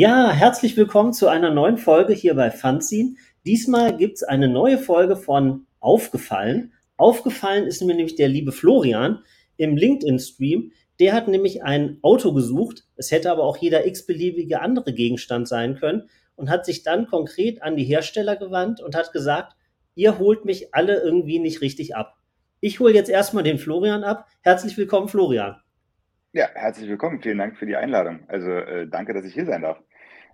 Ja, herzlich willkommen zu einer neuen Folge hier bei Fanzine. Diesmal gibt's eine neue Folge von Aufgefallen. Aufgefallen ist mir nämlich der liebe Florian im LinkedIn-Stream. Der hat nämlich ein Auto gesucht. Es hätte aber auch jeder x-beliebige andere Gegenstand sein können und hat sich dann konkret an die Hersteller gewandt und hat gesagt, ihr holt mich alle irgendwie nicht richtig ab. Ich hole jetzt erstmal den Florian ab. Herzlich willkommen, Florian. Ja, herzlich willkommen. Vielen Dank für die Einladung. Also äh, danke, dass ich hier sein darf.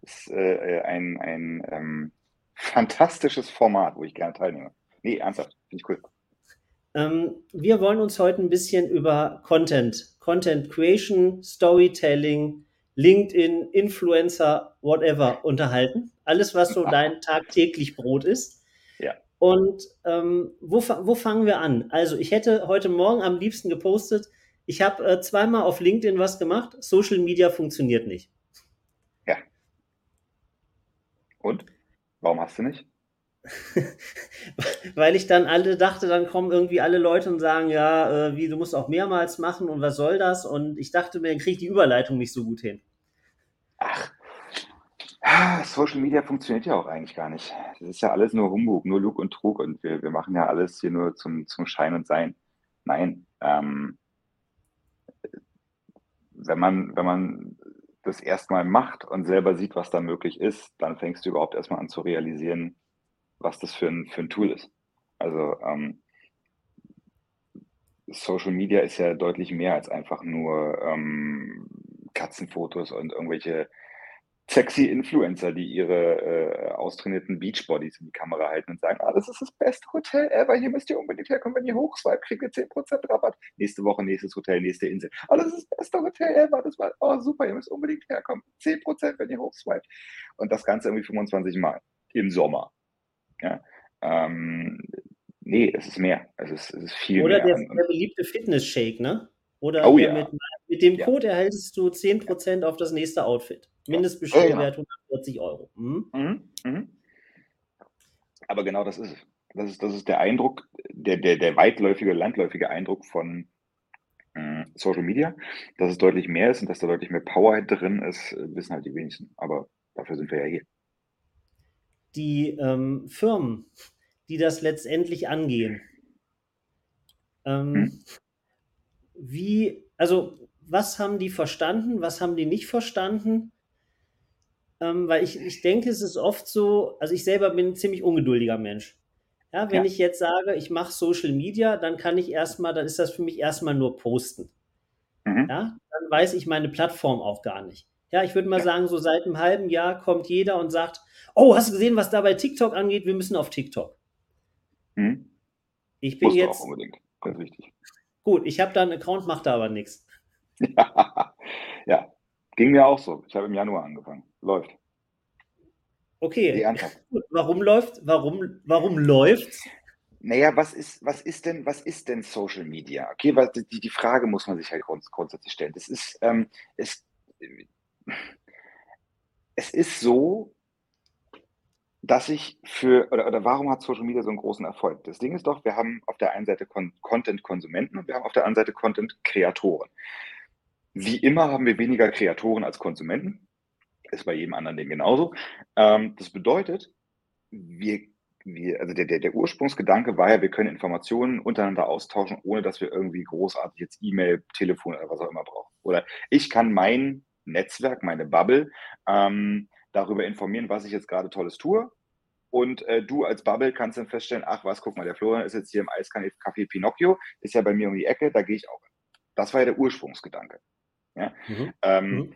Ist äh, ein, ein ähm, fantastisches Format, wo ich gerne teilnehme. Nee, ernsthaft, finde ich cool. Ähm, wir wollen uns heute ein bisschen über Content, Content Creation, Storytelling, LinkedIn, Influencer, whatever unterhalten. Alles, was so dein tagtäglich Brot ist. Ja. Und ähm, wo, wo fangen wir an? Also, ich hätte heute Morgen am liebsten gepostet, ich habe äh, zweimal auf LinkedIn was gemacht. Social Media funktioniert nicht. Ja. Und? Warum hast du nicht? Weil ich dann alle dachte, dann kommen irgendwie alle Leute und sagen, ja, äh, wie, du musst auch mehrmals machen und was soll das? Und ich dachte mir, dann kriege ich die Überleitung nicht so gut hin. Ach, Social Media funktioniert ja auch eigentlich gar nicht. Das ist ja alles nur Humbug, nur Lug und Trug und wir, wir machen ja alles hier nur zum, zum Schein und Sein. Nein, ähm, wenn man, wenn man das erstmal macht und selber sieht, was da möglich ist, dann fängst du überhaupt erstmal an zu realisieren, was das für ein, für ein Tool ist. Also ähm, Social Media ist ja deutlich mehr als einfach nur ähm, Katzenfotos und irgendwelche sexy Influencer, die ihre äh, austrainierten Beachbodies in die Kamera halten und sagen, ah, das ist das beste Hotel ever, hier müsst ihr unbedingt herkommen, wenn ihr hochswipe, kriegt ihr 10% Rabatt. Nächste Woche, nächstes Hotel, nächste Insel. Ah, das ist das beste Hotel ever, das war, oh super, ihr müsst unbedingt herkommen. 10%, wenn ihr hochswipe. Und das Ganze irgendwie 25 Mal im Sommer. Ja. Ähm, nee, es ist mehr. Es ist, es ist viel Oder mehr. der, der beliebte Fitness-Shake, ne? Oder oh, ja. mit, mit dem Code ja. erhältst du 10% auf das nächste Outfit. Mindestbestellwert 140 Euro. Mhm. Mhm. Mhm. Aber genau das ist es. Das ist, das ist der Eindruck, der, der, der weitläufige, landläufige Eindruck von äh, Social Media. Dass es deutlich mehr ist und dass da deutlich mehr Power drin ist, wissen halt die wenigsten. Aber dafür sind wir ja hier. Die ähm, Firmen, die das letztendlich angehen, ähm, hm? wie, also was haben die verstanden, was haben die nicht verstanden? Ähm, weil ich, ich denke, es ist oft so, also ich selber bin ein ziemlich ungeduldiger Mensch. Ja, wenn ja. ich jetzt sage, ich mache Social Media, dann kann ich erstmal, dann ist das für mich erstmal nur posten. Mhm. Ja, dann weiß ich meine Plattform auch gar nicht. Ja, ich würde mal ja. sagen, so seit einem halben Jahr kommt jeder und sagt, oh, hast du gesehen, was da bei TikTok angeht? Wir müssen auf TikTok. Mhm. Ich bin Musst jetzt. Auch unbedingt. Ganz wichtig. Gut, ich habe da einen Account, mache da aber nichts. ja, ging mir auch so. Ich habe im Januar angefangen läuft. Okay. Warum läuft? Warum, warum läuft? Naja, was ist, was ist denn, was ist denn Social Media? Okay, was, die, die Frage muss man sich halt grunds grundsätzlich stellen. Das ist, ähm, es, es ist so, dass ich für, oder, oder warum hat Social Media so einen großen Erfolg? Das Ding ist doch, wir haben auf der einen Seite Con Content-Konsumenten und wir haben auf der anderen Seite Content-Kreatoren. Wie immer haben wir weniger Kreatoren als Konsumenten ist bei jedem anderen Ding genauso. Ähm, das bedeutet, wir, wir, also der, der, der Ursprungsgedanke war ja, wir können Informationen untereinander austauschen, ohne dass wir irgendwie großartig jetzt E-Mail, Telefon oder was auch immer brauchen. Oder ich kann mein Netzwerk, meine Bubble, ähm, darüber informieren, was ich jetzt gerade Tolles tue. Und äh, du als Bubble kannst dann feststellen, ach was, guck mal, der Florian ist jetzt hier im Eiscafé Pinocchio, ist ja bei mir um die Ecke, da gehe ich auch hin. Das war ja der Ursprungsgedanke. Ja? Mhm. Ähm, mhm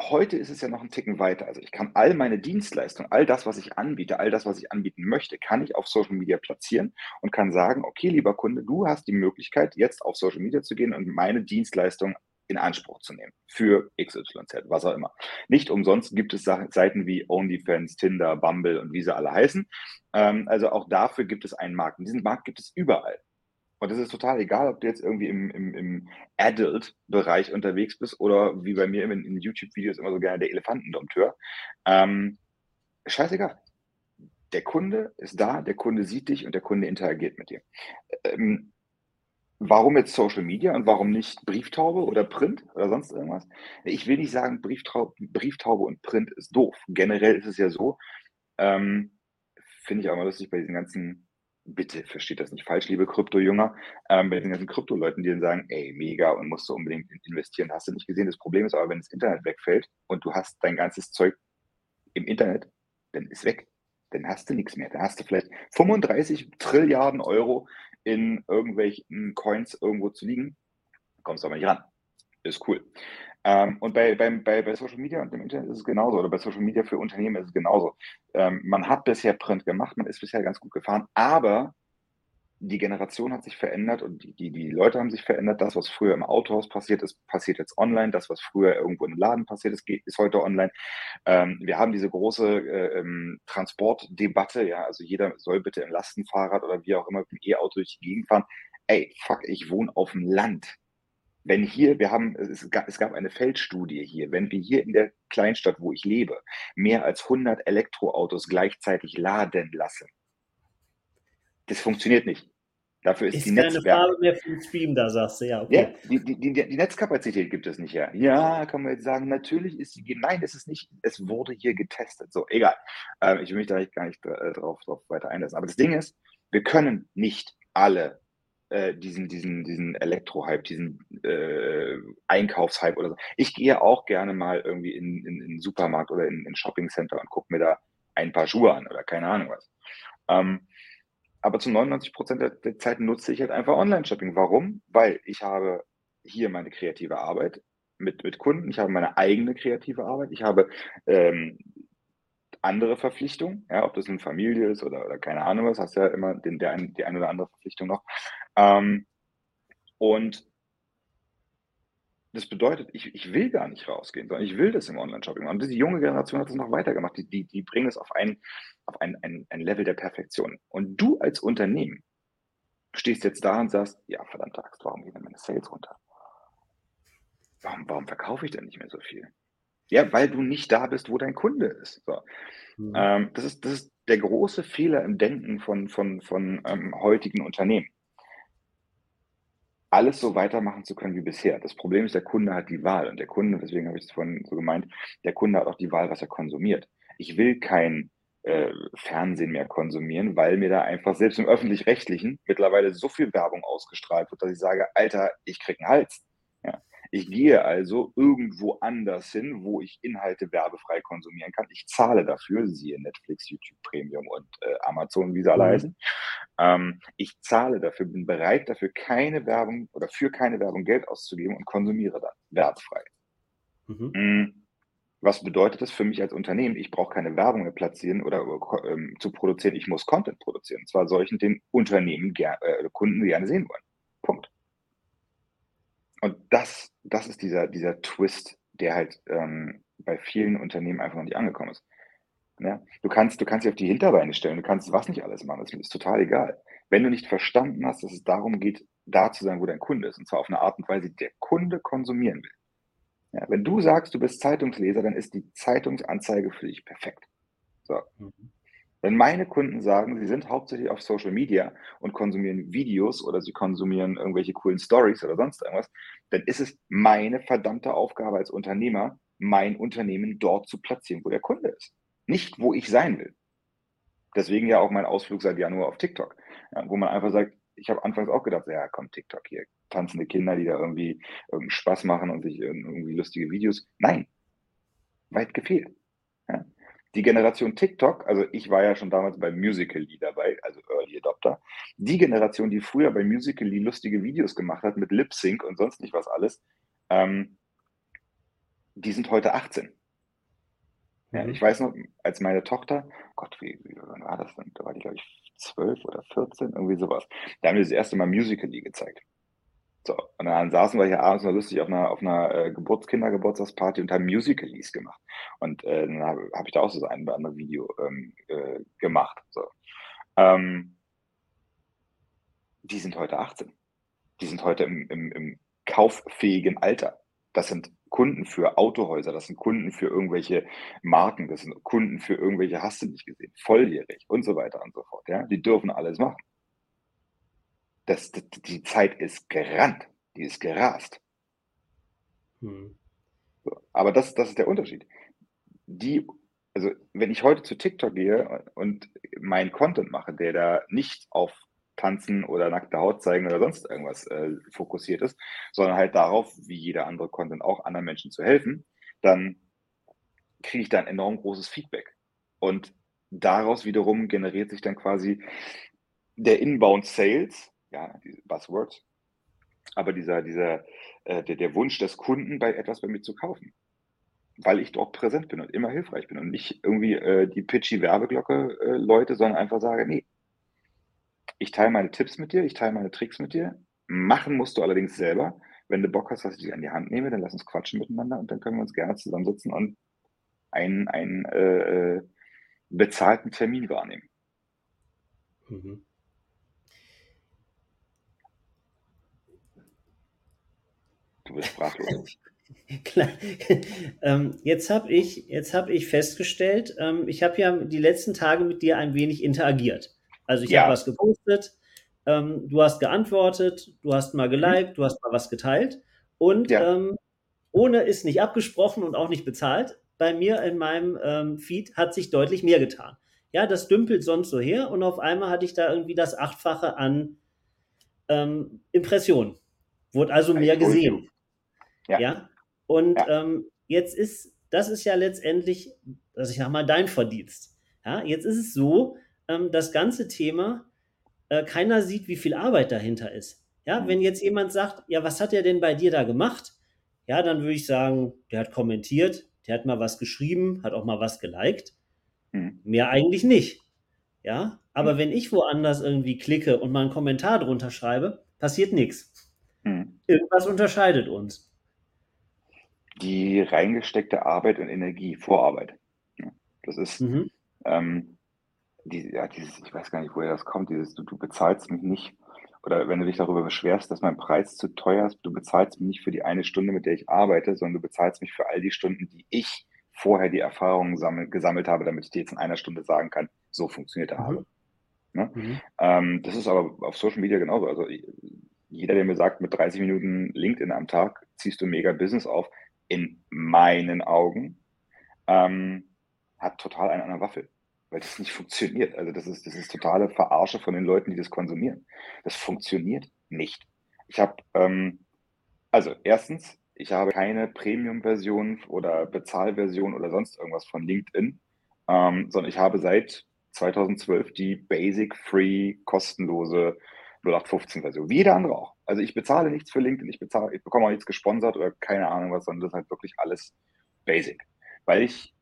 heute ist es ja noch ein Ticken weiter. Also ich kann all meine Dienstleistungen, all das, was ich anbiete, all das, was ich anbieten möchte, kann ich auf Social Media platzieren und kann sagen, okay, lieber Kunde, du hast die Möglichkeit, jetzt auf Social Media zu gehen und meine Dienstleistung in Anspruch zu nehmen für XYZ, was auch immer. Nicht umsonst gibt es Seiten wie OnlyFans, Tinder, Bumble und wie sie alle heißen. Ähm, also auch dafür gibt es einen Markt. Und diesen Markt gibt es überall. Und es ist total egal, ob du jetzt irgendwie im, im, im Adult-Bereich unterwegs bist oder wie bei mir in, in YouTube-Videos immer so gerne der Elefantendompteur. Ähm, scheißegal. Der Kunde ist da, der Kunde sieht dich und der Kunde interagiert mit dir. Ähm, warum jetzt Social Media und warum nicht Brieftaube oder Print oder sonst irgendwas? Ich will nicht sagen, Brieftaube, Brieftaube und Print ist doof. Generell ist es ja so, ähm, finde ich auch mal lustig bei diesen ganzen, bitte versteht das nicht falsch, liebe Krypto-Jünger, ähm, bei diesen ganzen Krypto-Leuten, die dann sagen, ey, mega und musst du unbedingt investieren, hast du nicht gesehen. Das Problem ist aber, wenn das Internet wegfällt und du hast dein ganzes Zeug im Internet, dann ist weg. Dann hast du nichts mehr. Dann hast du vielleicht 35 Trilliarden Euro in irgendwelchen Coins irgendwo zu liegen, kommst aber nicht ran. Ist cool. Ähm, und bei, bei, bei, bei Social Media und dem Internet ist es genauso, oder bei Social Media für Unternehmen ist es genauso. Ähm, man hat bisher Print gemacht, man ist bisher ganz gut gefahren, aber die Generation hat sich verändert und die, die, die Leute haben sich verändert. Das, was früher im Autohaus passiert ist, passiert jetzt online. Das, was früher irgendwo im Laden passiert ist, ist heute online. Ähm, wir haben diese große äh, ähm, Transportdebatte. Ja, also jeder soll bitte im Lastenfahrrad oder wie auch immer mit dem E-Auto durch die Gegend fahren. Ey, fuck, ich wohne auf dem Land. Wenn hier, wir haben, es gab, es gab eine Feldstudie hier, wenn wir hier in der Kleinstadt, wo ich lebe, mehr als 100 Elektroautos gleichzeitig laden lassen, das funktioniert nicht. Dafür ist, ist die keine Netzwerk Farbe mehr für den Stream da, sagst du, ja. Okay. Ja, die, die, die, die, Netzkapazität gibt es nicht her. Ja, kann man jetzt sagen, natürlich ist sie, nein, ist es nicht. Es wurde hier getestet. So, egal. Ähm, ich will mich da gar nicht äh, drauf, drauf weiter einlassen. Aber das Ding ist, wir können nicht alle äh, diesen, diesen, diesen Elektro-Hype, diesen äh, Einkaufshype oder so. Ich gehe auch gerne mal irgendwie in, in, in den Supermarkt oder in ein Shopping-Center und gucke mir da ein paar Schuhe an oder keine Ahnung was. Ähm, aber zu 99 Prozent der, der Zeit nutze ich halt einfach Online-Shopping. Warum? Weil ich habe hier meine kreative Arbeit mit, mit Kunden, ich habe meine eigene kreative Arbeit, ich habe ähm, andere Verpflichtungen, ja, ob das eine Familie ist oder, oder keine Ahnung was, hast ja immer den, der die eine oder andere Verpflichtung noch. Ähm, und das bedeutet, ich, ich will gar nicht rausgehen, sondern ich will das im Online-Shopping machen. Und diese junge Generation hat das noch weitergemacht. Die, die, die bringen es auf, ein, auf ein, ein, ein Level der Perfektion. Und du als Unternehmen stehst jetzt da und sagst, ja, verdammt Axt, warum gehen denn meine Sales runter? Warum, warum verkaufe ich denn nicht mehr so viel? Ja, weil du nicht da bist, wo dein Kunde ist. So. Mhm. Ähm, das, ist das ist der große Fehler im Denken von, von, von ähm, heutigen Unternehmen alles so weitermachen zu können wie bisher. Das Problem ist, der Kunde hat die Wahl und der Kunde, deswegen habe ich es vorhin so gemeint, der Kunde hat auch die Wahl, was er konsumiert. Ich will kein äh, Fernsehen mehr konsumieren, weil mir da einfach selbst im öffentlich-rechtlichen mittlerweile so viel Werbung ausgestrahlt wird, dass ich sage, Alter, ich krieg einen Hals. Ich gehe also irgendwo anders hin, wo ich Inhalte werbefrei konsumieren kann. Ich zahle dafür, siehe Netflix, YouTube Premium und äh, Amazon, wie sie alle mhm. heißen. Ähm, ich zahle dafür, bin bereit dafür, keine Werbung oder für keine Werbung Geld auszugeben und konsumiere dann werbefrei. Mhm. Mm, was bedeutet das für mich als Unternehmen? Ich brauche keine Werbung mehr platzieren oder ähm, zu produzieren. Ich muss Content produzieren. Und zwar solchen, den Unternehmen, ger äh, Kunden gerne sehen wollen. Punkt. Und das, das ist dieser, dieser Twist, der halt ähm, bei vielen Unternehmen einfach noch nicht angekommen ist. Ja? Du, kannst, du kannst dich auf die Hinterbeine stellen, du kannst was nicht alles machen, das ist total egal. Wenn du nicht verstanden hast, dass es darum geht, da zu sein, wo dein Kunde ist, und zwar auf eine Art und Weise, die der Kunde konsumieren will. Ja, wenn du sagst, du bist Zeitungsleser, dann ist die Zeitungsanzeige für dich perfekt. So. Mhm. Wenn meine Kunden sagen, sie sind hauptsächlich auf Social Media und konsumieren Videos oder sie konsumieren irgendwelche coolen Stories oder sonst irgendwas, dann ist es meine verdammte Aufgabe als Unternehmer, mein Unternehmen dort zu platzieren, wo der Kunde ist. Nicht, wo ich sein will. Deswegen ja auch mein Ausflug seit Januar auf TikTok, wo man einfach sagt, ich habe anfangs auch gedacht, ja, komm, TikTok hier, tanzende Kinder, die da irgendwie Spaß machen und sich irgendwie lustige Videos. Nein, weit gefehlt. Die Generation TikTok, also ich war ja schon damals bei Musical.ly dabei, also Early Adopter, die Generation, die früher bei Musical.ly lustige Videos gemacht hat mit Lip Sync und sonst nicht was alles, ähm, die sind heute 18. Ja, mhm. ich weiß noch, als meine Tochter, Gott, wie, wie wann war das denn? Da war die, glaube ich, 12 oder 14, irgendwie sowas. Da haben wir das erste Mal Musical.ly gezeigt. So, und dann saßen wir hier abends mal lustig auf einer, auf einer äh, Geburts und haben Musicalies gemacht. Und äh, dann habe hab ich da auch so ein oder andere Video ähm, äh, gemacht. So. Ähm, die sind heute 18. Die sind heute im, im, im kauffähigen Alter. Das sind Kunden für Autohäuser, das sind Kunden für irgendwelche Marken, das sind Kunden für irgendwelche, hast du nicht gesehen, volljährig und so weiter und so fort. Ja? Die dürfen alles machen. Das, die Zeit ist gerannt, die ist gerast. Hm. Aber das, das ist der Unterschied. Die, also wenn ich heute zu TikTok gehe und meinen Content mache, der da nicht auf Tanzen oder nackte Haut zeigen oder sonst irgendwas äh, fokussiert ist, sondern halt darauf, wie jeder andere Content auch anderen Menschen zu helfen, dann kriege ich da ein enorm großes Feedback. Und daraus wiederum generiert sich dann quasi der Inbound Sales, ja, die Buzzwords, aber dieser, dieser, äh, der, der Wunsch des Kunden, bei etwas bei mir zu kaufen. Weil ich dort präsent bin und immer hilfreich bin und nicht irgendwie äh, die pitchy Werbeglocke äh, Leute, sondern einfach sage, nee, ich teile meine Tipps mit dir, ich teile meine Tricks mit dir. Machen musst du allerdings selber. Wenn du Bock hast, dass ich dich an die Hand nehme, dann lass uns quatschen miteinander und dann können wir uns gerne zusammensetzen und einen, einen äh, äh bezahlten Termin wahrnehmen. Mhm. Du bist sprachlos. Klar. ähm, jetzt habe ich, hab ich festgestellt, ähm, ich habe ja die letzten Tage mit dir ein wenig interagiert. Also ich ja. habe was gepostet, ähm, du hast geantwortet, du hast mal geliked, mhm. du hast mal was geteilt und ja. Ähm, ohne ist nicht abgesprochen und auch nicht bezahlt, bei mir in meinem ähm, Feed hat sich deutlich mehr getan. Ja, das dümpelt sonst so her und auf einmal hatte ich da irgendwie das Achtfache an ähm, Impressionen. Wurde also mehr gesehen. Ja. ja? Und ja. Ähm, jetzt ist, das ist ja letztendlich, also ich sag mal, dein Verdienst. Ja, jetzt ist es so, ähm, das ganze Thema, äh, keiner sieht, wie viel Arbeit dahinter ist. Ja, mhm. wenn jetzt jemand sagt, ja, was hat er denn bei dir da gemacht? Ja, dann würde ich sagen, der hat kommentiert, der hat mal was geschrieben, hat auch mal was geliked. Mhm. Mehr eigentlich nicht. Ja, aber mhm. wenn ich woanders irgendwie klicke und mal einen Kommentar drunter schreibe, passiert nichts. Mhm. Irgendwas unterscheidet uns die reingesteckte Arbeit und Energie, Vorarbeit. Das ist, mhm. ähm, die, ja, dieses, ich weiß gar nicht, woher das kommt, dieses, du, du bezahlst mich nicht, oder wenn du dich darüber beschwerst, dass mein Preis zu teuer ist, du bezahlst mich nicht für die eine Stunde, mit der ich arbeite, sondern du bezahlst mich für all die Stunden, die ich vorher die Erfahrungen sammel, gesammelt habe, damit ich dir jetzt in einer Stunde sagen kann, so funktioniert der mhm. Ne? Mhm. Ähm, das ist aber auf Social Media genauso. Also jeder, der mir sagt, mit 30 Minuten LinkedIn am Tag ziehst du mega Business auf, in meinen Augen, ähm, hat total einen an der Waffel, weil das nicht funktioniert. Also das ist, das ist totale Verarsche von den Leuten, die das konsumieren. Das funktioniert nicht. Ich habe, ähm, also erstens, ich habe keine Premium-Version oder Bezahlversion oder sonst irgendwas von LinkedIn, ähm, sondern ich habe seit 2012 die Basic Free kostenlose 0815-Version, wie jeder andere auch. Also ich bezahle nichts für LinkedIn, ich bezahle, ich bekomme auch nichts gesponsert oder keine Ahnung was, sondern das ist halt wirklich alles basic. Weil ich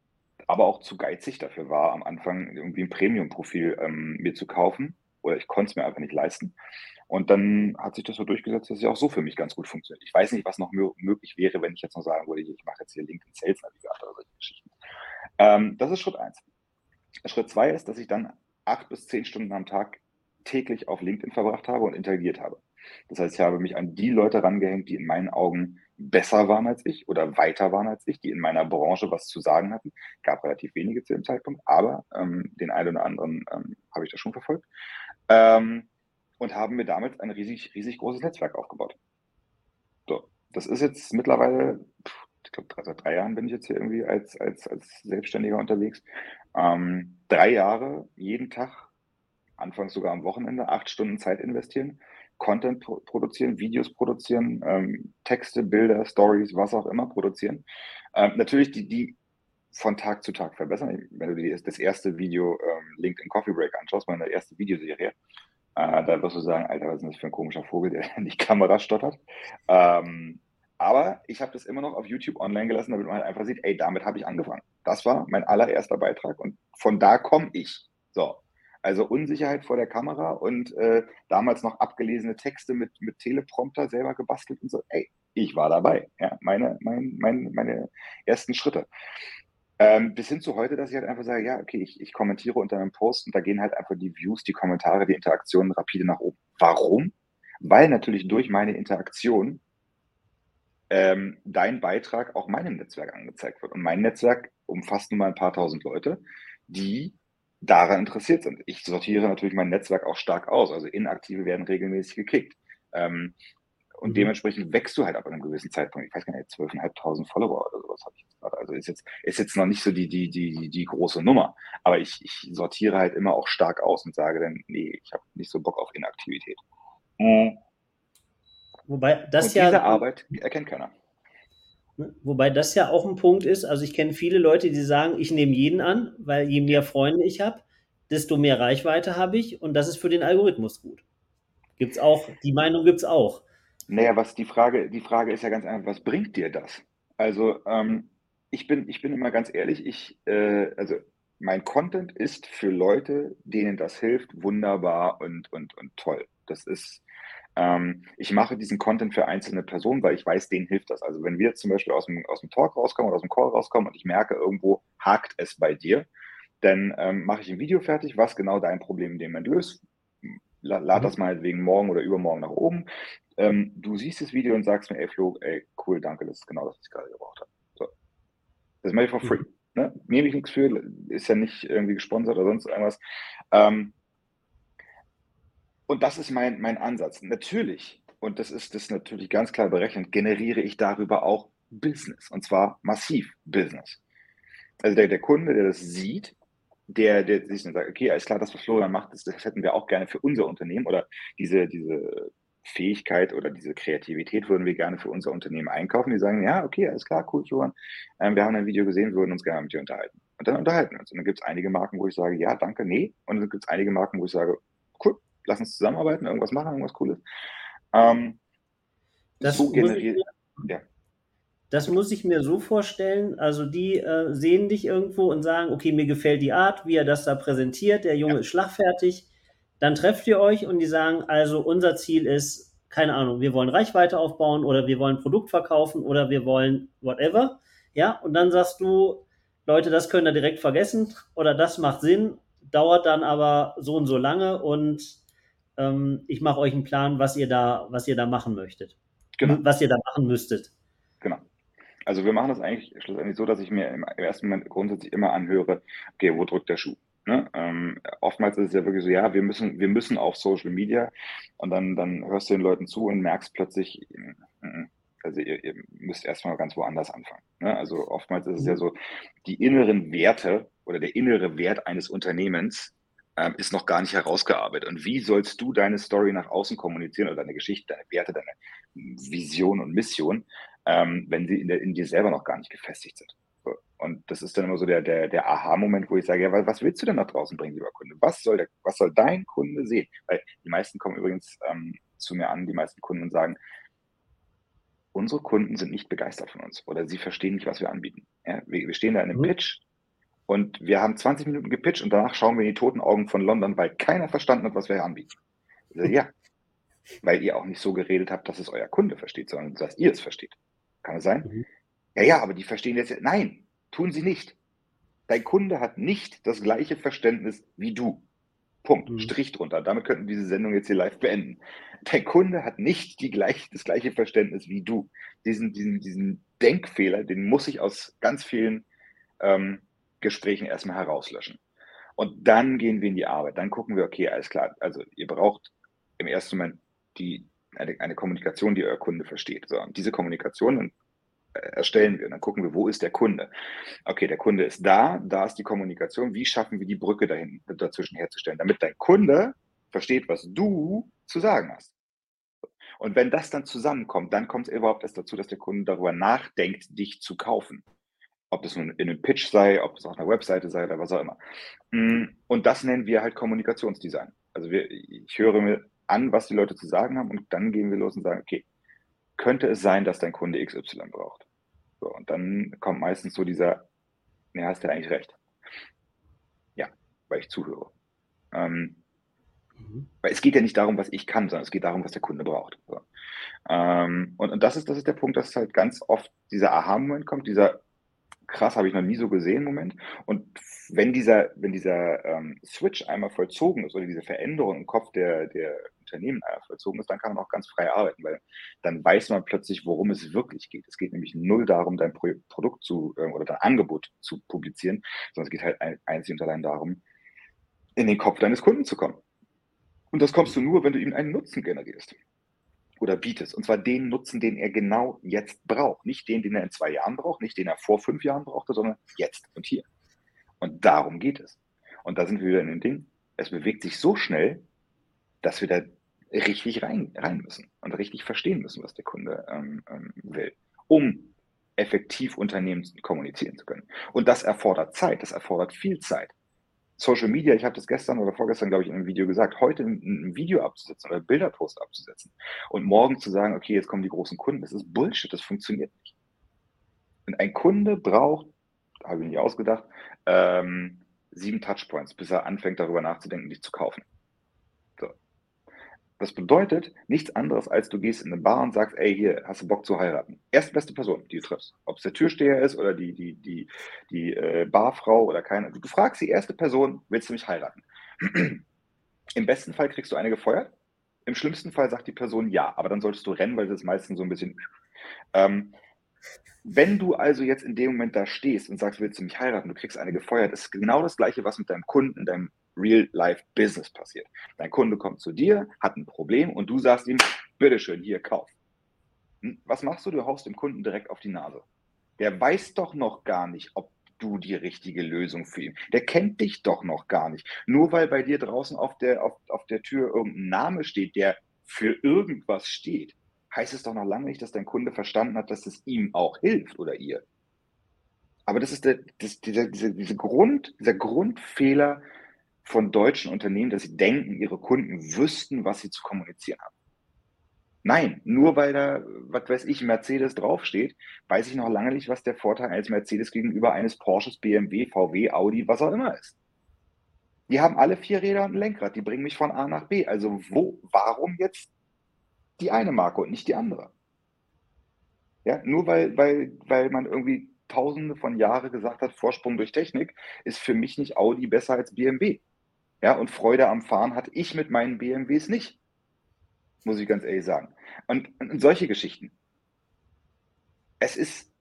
aber auch zu geizig dafür war, am Anfang irgendwie ein Premium-Profil ähm, mir zu kaufen. Oder ich konnte es mir einfach nicht leisten. Und dann hat sich das so durchgesetzt, dass es auch so für mich ganz gut funktioniert. Ich weiß nicht, was noch möglich wäre, wenn ich jetzt noch sagen würde, ich mache jetzt hier LinkedIn Sales Navigator oder solche Geschichten. Ähm, das ist Schritt eins. Schritt zwei ist, dass ich dann acht bis zehn Stunden am Tag täglich auf LinkedIn verbracht habe und interagiert habe. Das heißt, ich habe mich an die Leute rangehängt, die in meinen Augen besser waren als ich oder weiter waren als ich, die in meiner Branche was zu sagen hatten. Gab relativ wenige zu dem Zeitpunkt, aber ähm, den einen oder anderen ähm, habe ich da schon verfolgt. Ähm, und haben mir damit ein riesig, riesig großes Netzwerk aufgebaut. So, das ist jetzt mittlerweile, ich glaube, seit drei Jahren bin ich jetzt hier irgendwie als, als, als Selbstständiger unterwegs. Ähm, drei Jahre, jeden Tag anfangs sogar am Wochenende, acht Stunden Zeit investieren, Content pro produzieren, Videos produzieren, ähm, Texte, Bilder, Stories, was auch immer produzieren. Ähm, natürlich die, die von Tag zu Tag verbessern. Wenn du dir das erste Video ähm, LinkedIn Coffee Break anschaust, meine erste Videoserie, äh, da wirst du sagen, Alter, was ist das für ein komischer Vogel, der in die Kamera stottert. Ähm, aber ich habe das immer noch auf YouTube online gelassen, damit man halt einfach sieht, ey, damit habe ich angefangen. Das war mein allererster Beitrag und von da komme ich. So, also Unsicherheit vor der Kamera und äh, damals noch abgelesene Texte mit, mit Teleprompter selber gebastelt und so. Ey, ich war dabei. Ja, meine, mein, mein, meine ersten Schritte. Ähm, bis hin zu heute, dass ich halt einfach sage, ja, okay, ich, ich kommentiere unter einem Post und da gehen halt einfach die Views, die Kommentare, die Interaktionen rapide nach oben. Warum? Weil natürlich durch meine Interaktion ähm, dein Beitrag auch meinem Netzwerk angezeigt wird. Und mein Netzwerk umfasst nun mal ein paar tausend Leute, die daran interessiert sind. Ich sortiere natürlich mein Netzwerk auch stark aus. Also Inaktive werden regelmäßig gekickt. Ähm, und mhm. dementsprechend wächst du halt ab einem gewissen Zeitpunkt. Ich weiß gar nicht, 12.500 Follower oder sowas habe ich jetzt gerade. Also ist jetzt, ist jetzt noch nicht so die, die, die, die große Nummer. Aber ich, ich sortiere halt immer auch stark aus und sage dann, nee, ich habe nicht so Bock auf Inaktivität. Mhm. Wobei das und ja. Diese Arbeit erkennt keiner. Ne, wobei das ja auch ein Punkt ist. Also ich kenne viele Leute, die sagen, ich nehme jeden an, weil je mehr Freunde ich habe, desto mehr Reichweite habe ich und das ist für den Algorithmus gut. Gibt's auch, die Meinung gibt es auch. Naja, was die Frage, die Frage ist ja ganz einfach, was bringt dir das? Also ähm, ich, bin, ich bin immer ganz ehrlich, ich, äh, also mein Content ist für Leute, denen das hilft, wunderbar und, und, und toll. Das ist, ähm, ich mache diesen Content für einzelne Personen, weil ich weiß, denen hilft das. Also wenn wir jetzt zum Beispiel aus dem, aus dem Talk rauskommen oder aus dem Call rauskommen und ich merke, irgendwo hakt es bei dir, dann ähm, mache ich ein Video fertig, was genau dein Problem in dem Moment löst. Lad mhm. das mal wegen morgen oder übermorgen nach oben. Ähm, du siehst das Video und sagst mir, ey Flo, ey, cool, danke, das ist genau das, was ich gerade gebraucht habe. So. Das mache ich for free. Mhm. Ne? Nehme ich nichts für, ist ja nicht irgendwie gesponsert oder sonst irgendwas. Ähm, und das ist mein, mein Ansatz. Natürlich, und das ist das natürlich ganz klar berechnet, generiere ich darüber auch Business. Und zwar massiv Business. Also der, der Kunde, der das sieht, der, der sich dann sagt, okay, alles klar, das, was Florian macht, das, das hätten wir auch gerne für unser Unternehmen oder diese, diese Fähigkeit oder diese Kreativität würden wir gerne für unser Unternehmen einkaufen. Die sagen, ja, okay, alles klar, cool, Johann. Ähm, wir haben ein Video gesehen, wir würden uns gerne mit dir unterhalten. Und dann unterhalten wir uns. Und dann gibt es einige Marken, wo ich sage, ja, danke, nee. Und dann gibt es einige Marken, wo ich sage, lass uns zusammenarbeiten, irgendwas machen, irgendwas Cooles. Ähm, das so generiert. Ja. Das muss ich mir so vorstellen. Also die äh, sehen dich irgendwo und sagen, okay, mir gefällt die Art, wie er das da präsentiert. Der Junge ja. ist schlagfertig dann trefft ihr euch und die sagen, also unser Ziel ist, keine Ahnung, wir wollen Reichweite aufbauen oder wir wollen Produkt verkaufen oder wir wollen whatever. Ja, und dann sagst du, Leute, das könnt ihr direkt vergessen oder das macht Sinn, dauert dann aber so und so lange und ähm, ich mache euch einen Plan, was ihr da, was ihr da machen möchtet. Genau. Was ihr da machen müsstet. Genau. Also wir machen das eigentlich schlussendlich so, dass ich mir im ersten Moment grundsätzlich immer anhöre, okay, wo drückt der Schuh? Ne? Ähm, oftmals ist es ja wirklich so, ja, wir müssen, wir müssen auf Social Media und dann, dann hörst du den Leuten zu und merkst plötzlich, mm, mm, also ihr, ihr müsst erstmal ganz woanders anfangen. Ne? Also oftmals ist es ja mhm. so, die inneren Werte oder der innere Wert eines Unternehmens ähm, ist noch gar nicht herausgearbeitet. Und wie sollst du deine Story nach außen kommunizieren oder deine Geschichte, deine Werte, deine Vision und Mission, ähm, wenn sie in, der, in dir selber noch gar nicht gefestigt sind? Und das ist dann immer so der, der, der Aha-Moment, wo ich sage, ja, was willst du denn nach draußen bringen, lieber Kunde? Was soll, der, was soll dein Kunde sehen? Weil die meisten kommen übrigens ähm, zu mir an, die meisten Kunden und sagen, unsere Kunden sind nicht begeistert von uns oder sie verstehen nicht, was wir anbieten. Ja, wir, wir, stehen da in einem mhm. Pitch und wir haben 20 Minuten gepitcht und danach schauen wir in die toten Augen von London, weil keiner verstanden hat, was wir hier anbieten. Sage, ja, weil ihr auch nicht so geredet habt, dass es euer Kunde versteht, sondern dass ihr es versteht. Kann es sein? Mhm. Ja, ja, aber die verstehen jetzt, nein, Tun sie nicht. Dein Kunde hat nicht das gleiche Verständnis wie du. Punkt. Mhm. Strich drunter. Damit könnten wir diese Sendung jetzt hier live beenden. Dein Kunde hat nicht die gleich, das gleiche Verständnis wie du. Diesen, diesen, diesen Denkfehler, den muss ich aus ganz vielen ähm, Gesprächen erstmal herauslöschen. Und dann gehen wir in die Arbeit. Dann gucken wir, okay, alles klar. Also ihr braucht im ersten Moment die, eine, eine Kommunikation, die euer Kunde versteht. So, und diese Kommunikation, erstellen wir. Dann gucken wir, wo ist der Kunde? Okay, der Kunde ist da, da ist die Kommunikation. Wie schaffen wir die Brücke dahin, dazwischen herzustellen, damit dein Kunde versteht, was du zu sagen hast? Und wenn das dann zusammenkommt, dann kommt es überhaupt erst dazu, dass der Kunde darüber nachdenkt, dich zu kaufen. Ob das nun in einem Pitch sei, ob es auf einer Webseite sei oder was auch immer. Mm, und das nennen wir halt Kommunikationsdesign. Also wir, ich höre mir an, was die Leute zu sagen haben und dann gehen wir los und sagen, okay, könnte es sein, dass dein Kunde XY braucht. So, und dann kommt meistens so dieser, ne, hast du eigentlich recht. Ja, weil ich zuhöre. Ähm, mhm. Weil es geht ja nicht darum, was ich kann, sondern es geht darum, was der Kunde braucht. So. Ähm, und, und das ist, das ist der Punkt, dass halt ganz oft dieser Aha-Moment kommt, dieser krass, habe ich noch nie so gesehen Moment. Und wenn dieser, wenn dieser ähm, Switch einmal vollzogen ist oder diese Veränderung im Kopf der, der Unternehmen einmal vollzogen ist, dann kann man auch ganz frei arbeiten, weil dann weiß man plötzlich, worum es wirklich geht. Es geht nämlich null darum, dein Pro Produkt zu äh, oder dein Angebot zu publizieren, sondern es geht halt ein, einzig und allein darum, in den Kopf deines Kunden zu kommen. Und das kommst du nur, wenn du ihm einen Nutzen generierst oder bietest. Und zwar den Nutzen, den er genau jetzt braucht. Nicht den, den er in zwei Jahren braucht, nicht den er vor fünf Jahren brauchte, sondern jetzt und hier. Und darum geht es. Und da sind wir wieder in dem Ding. Es bewegt sich so schnell, dass wir da richtig rein, rein müssen und richtig verstehen müssen, was der Kunde ähm, ähm, will, um effektiv Unternehmen kommunizieren zu können. Und das erfordert Zeit, das erfordert viel Zeit. Social Media, ich habe das gestern oder vorgestern, glaube ich, in einem Video gesagt, heute ein, Video abzusetzen oder Bilderpost abzusetzen und morgen zu sagen, okay, jetzt kommen die großen Kunden, das ist Bullshit, das funktioniert nicht. Und ein Kunde braucht, habe ich nicht ausgedacht, ähm, sieben Touchpoints, bis er anfängt, darüber nachzudenken, dich zu kaufen. Das bedeutet nichts anderes, als du gehst in eine Bar und sagst, ey, hier, hast du Bock zu heiraten? Erstbeste Person, die du triffst. Ob es der Türsteher ist oder die, die, die, die äh, Barfrau oder keine. Du fragst die erste Person, willst du mich heiraten? Im besten Fall kriegst du eine gefeuert. Im schlimmsten Fall sagt die Person ja, aber dann solltest du rennen, weil das ist meistens so ein bisschen. Ähm, wenn du also jetzt in dem Moment da stehst und sagst, willst du mich heiraten, du kriegst eine gefeuert, ist genau das Gleiche, was mit deinem Kunden, deinem Real-Life-Business passiert. Dein Kunde kommt zu dir, hat ein Problem und du sagst ihm, bitteschön, hier, kauf. Hm, was machst du? Du haust dem Kunden direkt auf die Nase. Der weiß doch noch gar nicht, ob du die richtige Lösung für ihn. Der kennt dich doch noch gar nicht. Nur weil bei dir draußen auf der, auf, auf der Tür irgendein Name steht, der für irgendwas steht, heißt es doch noch lange nicht, dass dein Kunde verstanden hat, dass es ihm auch hilft oder ihr. Aber das ist der, das, dieser, dieser, dieser, Grund, dieser Grundfehler, von deutschen Unternehmen, dass sie denken, ihre Kunden wüssten, was sie zu kommunizieren haben. Nein, nur weil da, was weiß ich, Mercedes draufsteht, weiß ich noch lange nicht, was der Vorteil eines Mercedes gegenüber eines Porsches, BMW, VW, Audi, was auch immer ist. Die haben alle vier Räder und ein Lenkrad, die bringen mich von A nach B. Also wo, warum jetzt die eine Marke und nicht die andere? Ja, nur weil, weil, weil man irgendwie tausende von Jahren gesagt hat, Vorsprung durch Technik, ist für mich nicht Audi besser als BMW. Ja, und Freude am Fahren hatte ich mit meinen BMWs nicht. Muss ich ganz ehrlich sagen. Und, und solche Geschichten. Es ist,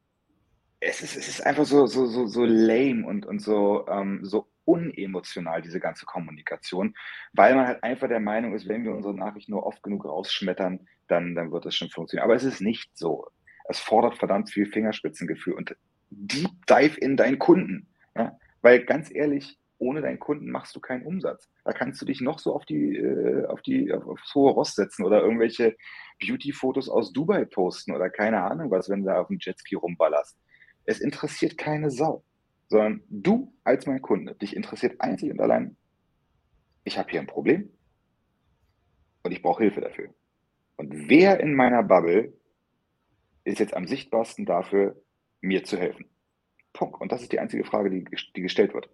es ist, es ist einfach so, so, so, so lame und, und so, ähm, so unemotional, diese ganze Kommunikation, weil man halt einfach der Meinung ist, wenn wir unsere Nachricht nur oft genug rausschmettern, dann, dann wird das schon funktionieren. Aber es ist nicht so. Es fordert verdammt viel Fingerspitzengefühl und Deep Dive in deinen Kunden. Ja? Weil ganz ehrlich, ohne deinen Kunden machst du keinen Umsatz. Da kannst du dich noch so auf die, äh, auf die, auf, aufs hohe Ross setzen oder irgendwelche Beauty-Fotos aus Dubai posten oder keine Ahnung was, wenn du da auf dem Jetski rumballerst. Es interessiert keine Sau, sondern du als mein Kunde, dich interessiert einzig und allein, ich habe hier ein Problem und ich brauche Hilfe dafür. Und wer in meiner Bubble ist jetzt am sichtbarsten dafür, mir zu helfen? Punkt. Und das ist die einzige Frage, die, die gestellt wird.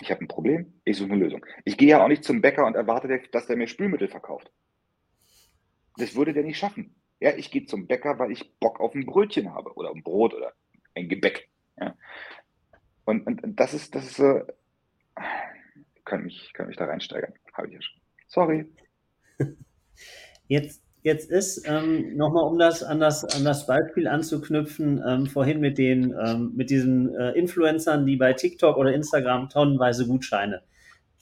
Ich habe ein Problem, ich suche eine Lösung. Ich gehe ja auch nicht zum Bäcker und erwarte, dass der mir Spülmittel verkauft. Das würde der nicht schaffen. Ja, ich gehe zum Bäcker, weil ich Bock auf ein Brötchen habe oder ein Brot oder ein Gebäck. Ja. Und, und, und das ist, das ist ich könnte mich, könnte mich da reinsteigern. Habe ich ja schon. Sorry. Jetzt jetzt ist, ähm, nochmal um das an, das an das Beispiel anzuknüpfen, ähm, vorhin mit den, ähm, mit diesen äh, Influencern, die bei TikTok oder Instagram tonnenweise Gutscheine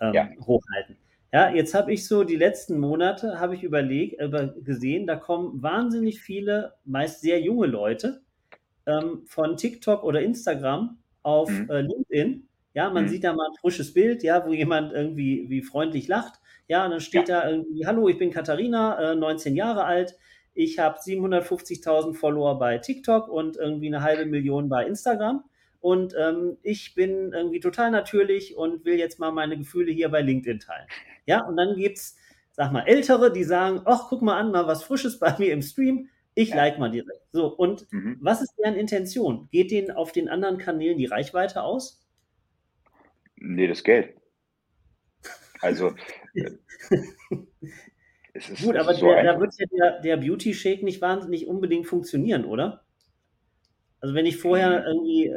ähm, ja. hochhalten. Ja, jetzt habe ich so die letzten Monate habe ich überlegt, äh, gesehen, da kommen wahnsinnig viele, meist sehr junge Leute ähm, von TikTok oder Instagram auf mhm. äh, LinkedIn. Ja, man mhm. sieht da mal ein frisches Bild, ja, wo jemand irgendwie wie freundlich lacht ja, und dann steht ja. da irgendwie, hallo, ich bin Katharina, äh, 19 Jahre alt. Ich habe 750.000 Follower bei TikTok und irgendwie eine halbe Million bei Instagram. Und ähm, ich bin irgendwie total natürlich und will jetzt mal meine Gefühle hier bei LinkedIn teilen. Ja, und dann gibt es, sag mal, Ältere, die sagen, ach, guck mal an, mal was Frisches bei mir im Stream. Ich ja. like mal direkt. So, und mhm. was ist deren Intention? Geht denen auf den anderen Kanälen die Reichweite aus? Nee, das Geld. Also ist, Gut, aber so der, da wird ja der, der Beauty Shake nicht wahnsinnig unbedingt funktionieren, oder? Also wenn ich vorher mhm. irgendwie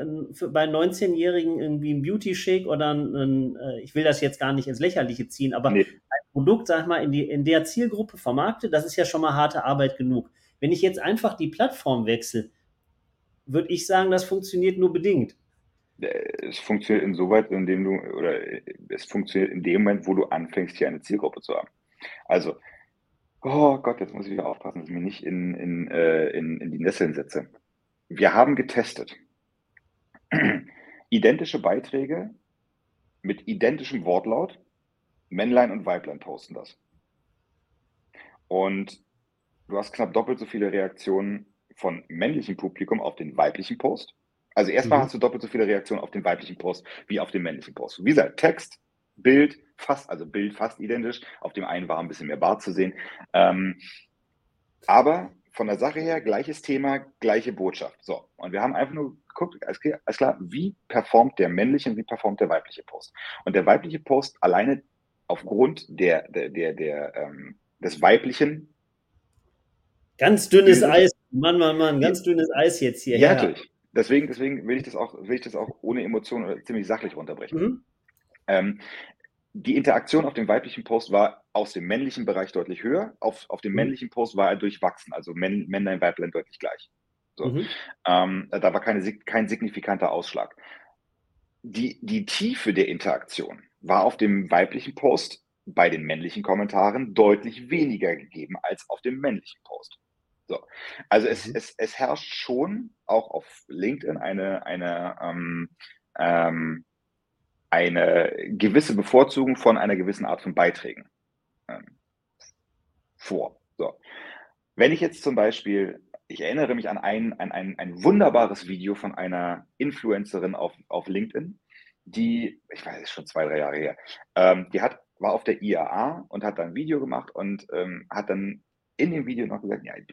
bei 19-Jährigen irgendwie ein Beauty Shake oder ein, ein, äh, ich will das jetzt gar nicht ins Lächerliche ziehen, aber nee. ein Produkt, sag ich mal, in, die, in der Zielgruppe vermarkte, das ist ja schon mal harte Arbeit genug. Wenn ich jetzt einfach die Plattform wechsle, würde ich sagen, das funktioniert nur bedingt. Äh, es funktioniert insoweit, indem du, oder es funktioniert in dem Moment, wo du anfängst, hier eine Zielgruppe zu haben. Also, oh Gott, jetzt muss ich wieder aufpassen, dass ich mich nicht in, in, äh, in, in die Nesseln setze. Wir haben getestet. Identische Beiträge mit identischem Wortlaut, Männlein und Weiblein posten das. Und du hast knapp doppelt so viele Reaktionen von männlichem Publikum auf den weiblichen Post. Also erstmal mhm. hast du doppelt so viele Reaktionen auf den weiblichen Post wie auf den männlichen Post. Wie gesagt, Text, Bild, fast, also Bild fast identisch. Auf dem einen war ein bisschen mehr Bart zu sehen. Ähm, aber von der Sache her gleiches Thema, gleiche Botschaft. So, und wir haben einfach nur geguckt, alles klar, wie performt der männliche und wie performt der weibliche Post. Und der weibliche Post alleine aufgrund der, der, der, der ähm, des weiblichen. Ganz dünnes Eis, Mann, Mann, Mann, ganz dünnes Eis jetzt hier. Ja, natürlich. Deswegen, deswegen will ich das auch, will ich das auch ohne Emotionen oder ziemlich sachlich runterbrechen. Mhm. Ähm, die Interaktion auf dem weiblichen Post war aus dem männlichen Bereich deutlich höher. Auf, auf dem mhm. männlichen Post war er durchwachsen, also Männ, Männlein, Weiblein deutlich gleich. So. Mhm. Ähm, da war keine, kein signifikanter Ausschlag. Die, die Tiefe der Interaktion war auf dem weiblichen Post bei den männlichen Kommentaren deutlich weniger gegeben als auf dem männlichen Post. So. Also es, mhm. es, es herrscht schon auch auf LinkedIn eine, eine ähm, ähm, eine gewisse Bevorzugung von einer gewissen Art von Beiträgen ähm, vor. So. Wenn ich jetzt zum Beispiel, ich erinnere mich an ein, an ein, ein wunderbares Video von einer Influencerin auf, auf LinkedIn, die, ich weiß, es ist schon zwei, drei Jahre her, ähm, die hat, war auf der IAA und hat dann ein Video gemacht und ähm, hat dann in dem Video noch gesagt, ja, ich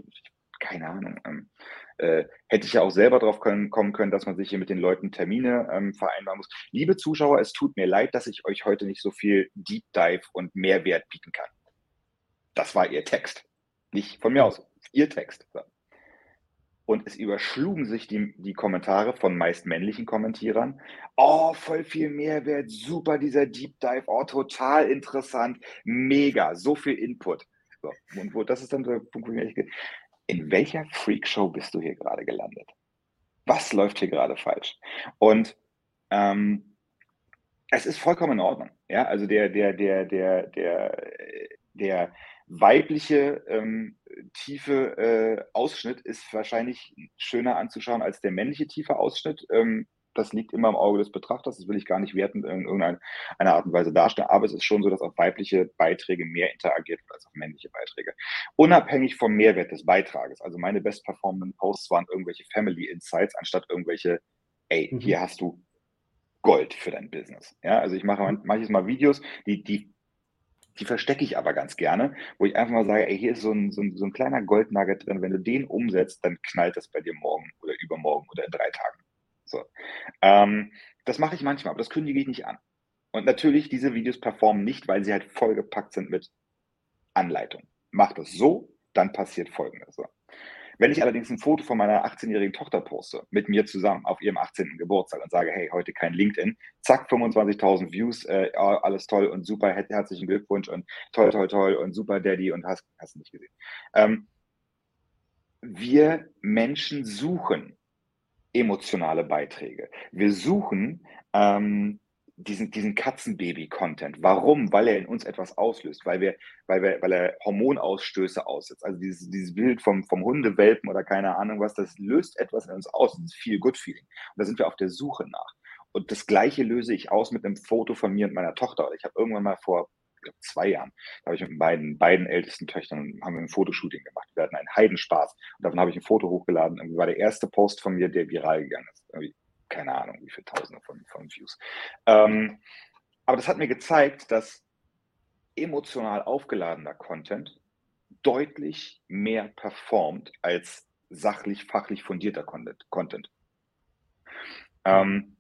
keine Ahnung. Ähm, äh, hätte ich ja auch selber drauf können, kommen können, dass man sich hier mit den Leuten Termine ähm, vereinbaren muss. Liebe Zuschauer, es tut mir leid, dass ich euch heute nicht so viel Deep Dive und Mehrwert bieten kann. Das war ihr Text. Nicht von mir aus, ihr Text. Und es überschlugen sich die, die Kommentare von meist männlichen Kommentierern. Oh, voll viel Mehrwert, super dieser Deep Dive, oh, total interessant, mega, so viel Input. So, und wo, das ist dann der Punkt, wo ich in welcher Freakshow bist du hier gerade gelandet? Was läuft hier gerade falsch? Und ähm, es ist vollkommen in Ordnung. Ja, also der, der, der, der, der, der weibliche ähm, tiefe äh, Ausschnitt ist wahrscheinlich schöner anzuschauen als der männliche tiefe Ausschnitt. Ähm, das liegt immer im Auge des Betrachters. Das will ich gar nicht werten in irgendeiner Art und Weise darstellen. Aber es ist schon so, dass auf weibliche Beiträge mehr interagiert wird als auf männliche Beiträge. Unabhängig vom Mehrwert des Beitrages. Also meine best performing Posts waren irgendwelche Family Insights anstatt irgendwelche, ey, mhm. hier hast du Gold für dein Business. Ja, also ich mache manches Mal Videos, die, die die verstecke ich aber ganz gerne, wo ich einfach mal sage, ey, hier ist so ein, so ein, so ein kleiner Goldnugget drin. Wenn du den umsetzt, dann knallt das bei dir morgen oder übermorgen oder in drei Tagen. So. Ähm, das mache ich manchmal, aber das kündige ich nicht an. Und natürlich, diese Videos performen nicht, weil sie halt vollgepackt sind mit Anleitung. Mach das so, dann passiert Folgendes. So. Wenn ich allerdings ein Foto von meiner 18-jährigen Tochter poste, mit mir zusammen auf ihrem 18. Geburtstag und sage, hey, heute kein LinkedIn, zack, 25.000 Views, äh, alles toll und super, herzlichen Glückwunsch und toll, toll, toll und super Daddy und hast, hast nicht gesehen. Ähm, wir Menschen suchen emotionale Beiträge. Wir suchen ähm, diesen, diesen Katzenbaby-Content. Warum? Weil er in uns etwas auslöst, weil, wir, weil, wir, weil er Hormonausstöße aussetzt. Also dieses, dieses Bild vom, vom Hundewelpen oder keine Ahnung was, das löst etwas in uns aus, dieses Feel-Good-Feeling. Und da sind wir auf der Suche nach. Und das Gleiche löse ich aus mit einem Foto von mir und meiner Tochter. Ich habe irgendwann mal vor glaube, zwei Jahren, da habe ich mit beiden, beiden ältesten Töchtern haben wir ein Fotoshooting gemacht. Wir hatten einen Heidenspaß. Und davon habe ich ein Foto hochgeladen. Irgendwie war der erste Post von mir, der viral gegangen ist. Irgendwie, keine Ahnung, wie viele Tausende von, von Views. Ähm, aber das hat mir gezeigt, dass emotional aufgeladener Content deutlich mehr performt als sachlich, fachlich fundierter Content. Ähm,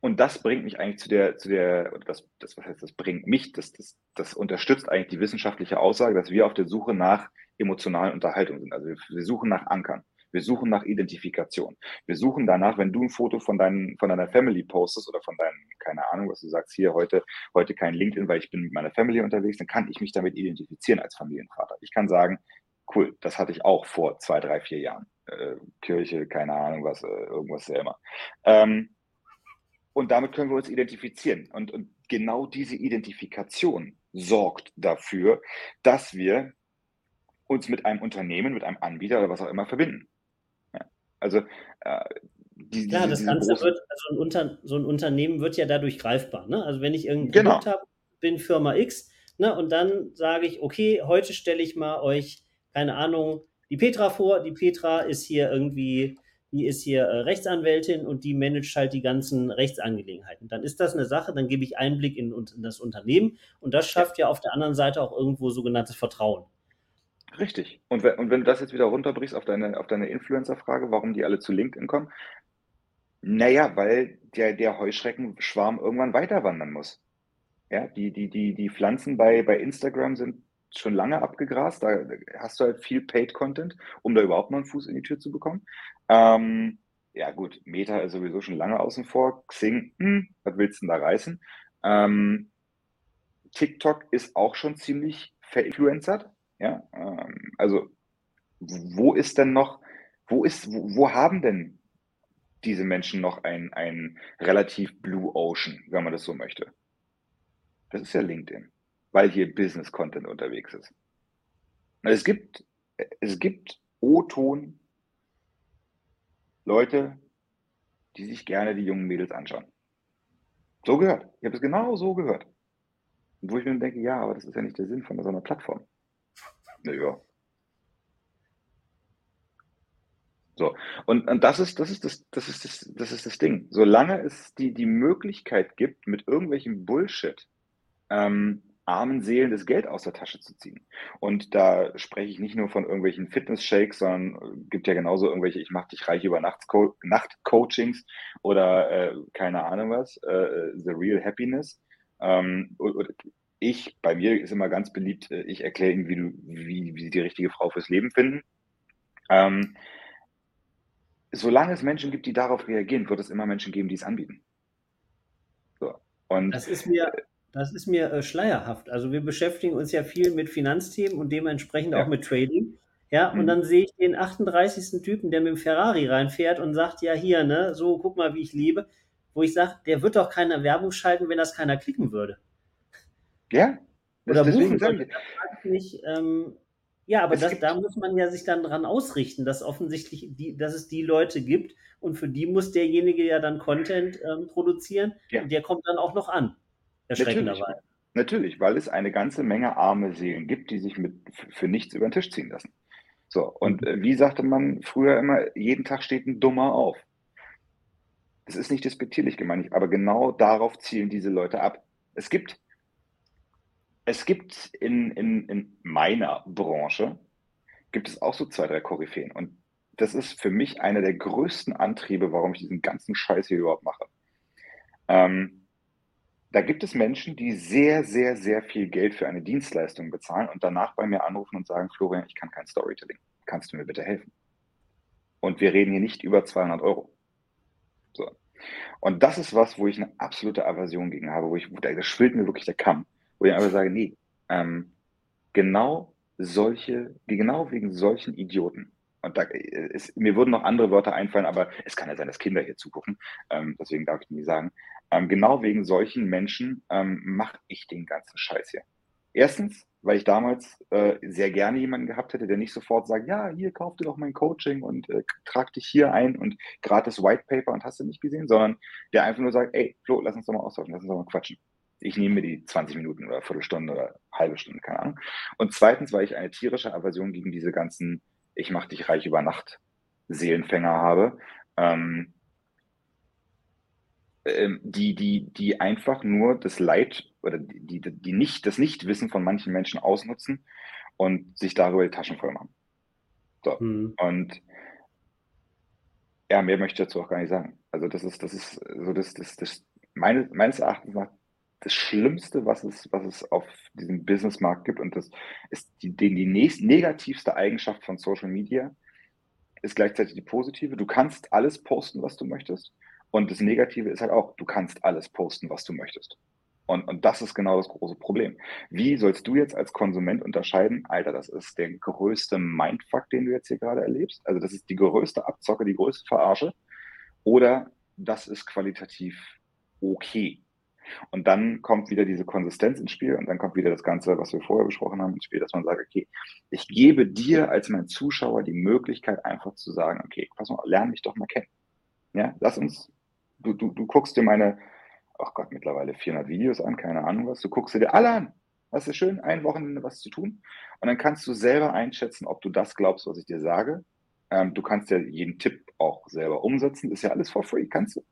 und das bringt mich eigentlich zu der, zu der, das, das, was heißt, das bringt mich, das, das, das unterstützt eigentlich die wissenschaftliche Aussage, dass wir auf der Suche nach emotionalen Unterhaltung sind. Also wir, wir suchen nach Ankern. Wir suchen nach Identifikation. Wir suchen danach, wenn du ein Foto von, deinen, von deiner Family postest oder von deinem, keine Ahnung, was du sagst, hier heute, heute kein LinkedIn, weil ich bin mit meiner Family unterwegs, dann kann ich mich damit identifizieren als Familienvater. Ich kann sagen, cool, das hatte ich auch vor zwei, drei, vier Jahren. Äh, Kirche, keine Ahnung, was, äh, irgendwas immer. Ähm, Und damit können wir uns identifizieren. Und, und genau diese Identifikation sorgt dafür, dass wir uns mit einem Unternehmen, mit einem Anbieter oder was auch immer verbinden. Ja. Also äh, die, Klar, diese, das Ganze wird, also ein Unter, so ein Unternehmen wird ja dadurch greifbar. Ne? Also wenn ich irgendein genau. Produkt habe, bin Firma X, ne, und dann sage ich, okay, heute stelle ich mal euch, keine Ahnung, die Petra vor. Die Petra ist hier irgendwie, die ist hier äh, Rechtsanwältin und die managt halt die ganzen Rechtsangelegenheiten. Dann ist das eine Sache, dann gebe ich Einblick in, in das Unternehmen und das schafft ja. ja auf der anderen Seite auch irgendwo sogenanntes Vertrauen. Richtig. Und wenn, und wenn du das jetzt wieder runterbrichst auf deine, auf deine Influencer-Frage, warum die alle zu LinkedIn kommen, naja, weil der, der Heuschreckenschwarm irgendwann weiter wandern muss. Ja, die, die, die, die Pflanzen bei, bei Instagram sind schon lange abgegrast. Da hast du halt viel Paid Content, um da überhaupt noch einen Fuß in die Tür zu bekommen. Ähm, ja, gut, Meta ist sowieso schon lange außen vor. Xing, hm, was willst du denn da reißen? Ähm, TikTok ist auch schon ziemlich verinfluencert. Ja, ähm, also wo ist denn noch, wo ist, wo, wo haben denn diese Menschen noch ein, ein relativ Blue Ocean, wenn man das so möchte? Das ist ja LinkedIn, weil hier Business Content unterwegs ist. Es gibt, es gibt O-Ton Leute, die sich gerne die jungen Mädels anschauen. So gehört. Ich habe es genau so gehört. Und wo ich mir denke, ja, aber das ist ja nicht der Sinn von so einer Plattform. Naja. So. Und, und das ist, das ist das, das ist das, das ist das Ding. Solange es die, die Möglichkeit gibt, mit irgendwelchem Bullshit ähm, armen Seelen das Geld aus der Tasche zu ziehen. Und da spreche ich nicht nur von irgendwelchen Fitness-Shakes, sondern äh, gibt ja genauso irgendwelche, ich mache dich reich über Nacht-Coachings oder äh, keine Ahnung was, äh, The Real Happiness. Ähm, ich, bei mir ist immer ganz beliebt, äh, ich erkläre ihnen, wie, du, wie, wie sie die richtige Frau fürs Leben finden. Ähm, solange es Menschen gibt, die darauf reagieren, wird es immer Menschen geben, die es anbieten. So. Und, das ist mir, das ist mir äh, schleierhaft. Also wir beschäftigen uns ja viel mit Finanzthemen und dementsprechend ja. auch mit Trading. Ja, mhm. und dann sehe ich den 38. Typen, der mit dem Ferrari reinfährt und sagt, ja hier, ne, so guck mal, wie ich lebe. Wo ich sage, der wird doch keine Werbung schalten, wenn das keiner klicken würde. Ja. Oder buchen würde. Nicht, ähm, ja, aber das, da muss man ja sich dann dran ausrichten, dass offensichtlich, die, dass es die Leute gibt und für die muss derjenige ja dann Content ähm, produzieren ja. und der kommt dann auch noch an, erschreckenderweise. Natürlich. Natürlich, weil es eine ganze Menge arme Seelen gibt, die sich mit, für nichts über den Tisch ziehen lassen. So, und äh, wie sagte man früher immer, jeden Tag steht ein Dummer auf. Das ist nicht despektierlich gemeint, aber genau darauf zielen diese Leute ab. Es gibt es gibt in, in, in meiner Branche, gibt es auch so zwei, drei Koryphäen. Und das ist für mich einer der größten Antriebe, warum ich diesen ganzen Scheiß hier überhaupt mache. Ähm, da gibt es Menschen, die sehr, sehr, sehr viel Geld für eine Dienstleistung bezahlen und danach bei mir anrufen und sagen, Florian, ich kann kein Storytelling. Kannst du mir bitte helfen? Und wir reden hier nicht über 200 Euro. So. Und das ist was, wo ich eine absolute Aversion gegen habe, wo ich, da schwillt mir wirklich der Kamm wo ich einfach sage, nee, ähm, genau solche, genau wegen solchen Idioten. Und da ist, mir würden noch andere Wörter einfallen, aber es kann ja sein, dass Kinder hier zugucken, ähm, deswegen darf ich nie sagen. Ähm, genau wegen solchen Menschen ähm, mache ich den ganzen Scheiß hier. Erstens, weil ich damals äh, sehr gerne jemanden gehabt hätte, der nicht sofort sagt, ja, hier kauf dir doch mein Coaching und äh, trag dich hier ein und gratis White Paper und hast du nicht gesehen, sondern der einfach nur sagt, ey, Flo, lass uns doch mal austauschen, lass uns doch mal quatschen ich nehme mir die 20 Minuten oder Viertelstunde oder halbe Stunde, keine Ahnung. Und zweitens, weil ich eine tierische Aversion gegen diese ganzen, ich mach dich reich über Nacht Seelenfänger habe, ähm, ähm, die, die, die einfach nur das Leid oder die, die, die nicht, das Nichtwissen von manchen Menschen ausnutzen und sich darüber die Taschen voll machen. So. Hm. Und ja, mehr möchte ich dazu auch gar nicht sagen. Also das ist, das ist so das, das, das meine, meines Erachtens nach das Schlimmste, was es, was es auf diesem Businessmarkt gibt. Und das ist die, die, die nächst, negativste Eigenschaft von Social Media, ist gleichzeitig die positive. Du kannst alles posten, was du möchtest. Und das Negative ist halt auch, du kannst alles posten, was du möchtest. Und, und das ist genau das große Problem. Wie sollst du jetzt als Konsument unterscheiden, Alter, das ist der größte Mindfuck, den du jetzt hier gerade erlebst? Also das ist die größte Abzocke, die größte Verarsche. Oder das ist qualitativ okay. Und dann kommt wieder diese Konsistenz ins Spiel und dann kommt wieder das Ganze, was wir vorher besprochen haben, ins Spiel, dass man sagt, okay, ich gebe dir als mein Zuschauer die Möglichkeit, einfach zu sagen, okay, pass mal, lerne mich doch mal kennen. Ja, lass uns, du, du, du guckst dir meine, ach Gott, mittlerweile 400 Videos an, keine Ahnung was, du guckst dir alle an. Das ist schön, ein Wochenende was zu tun. Und dann kannst du selber einschätzen, ob du das glaubst, was ich dir sage. Ähm, du kannst ja jeden Tipp auch selber umsetzen. Ist ja alles for free. Kannst du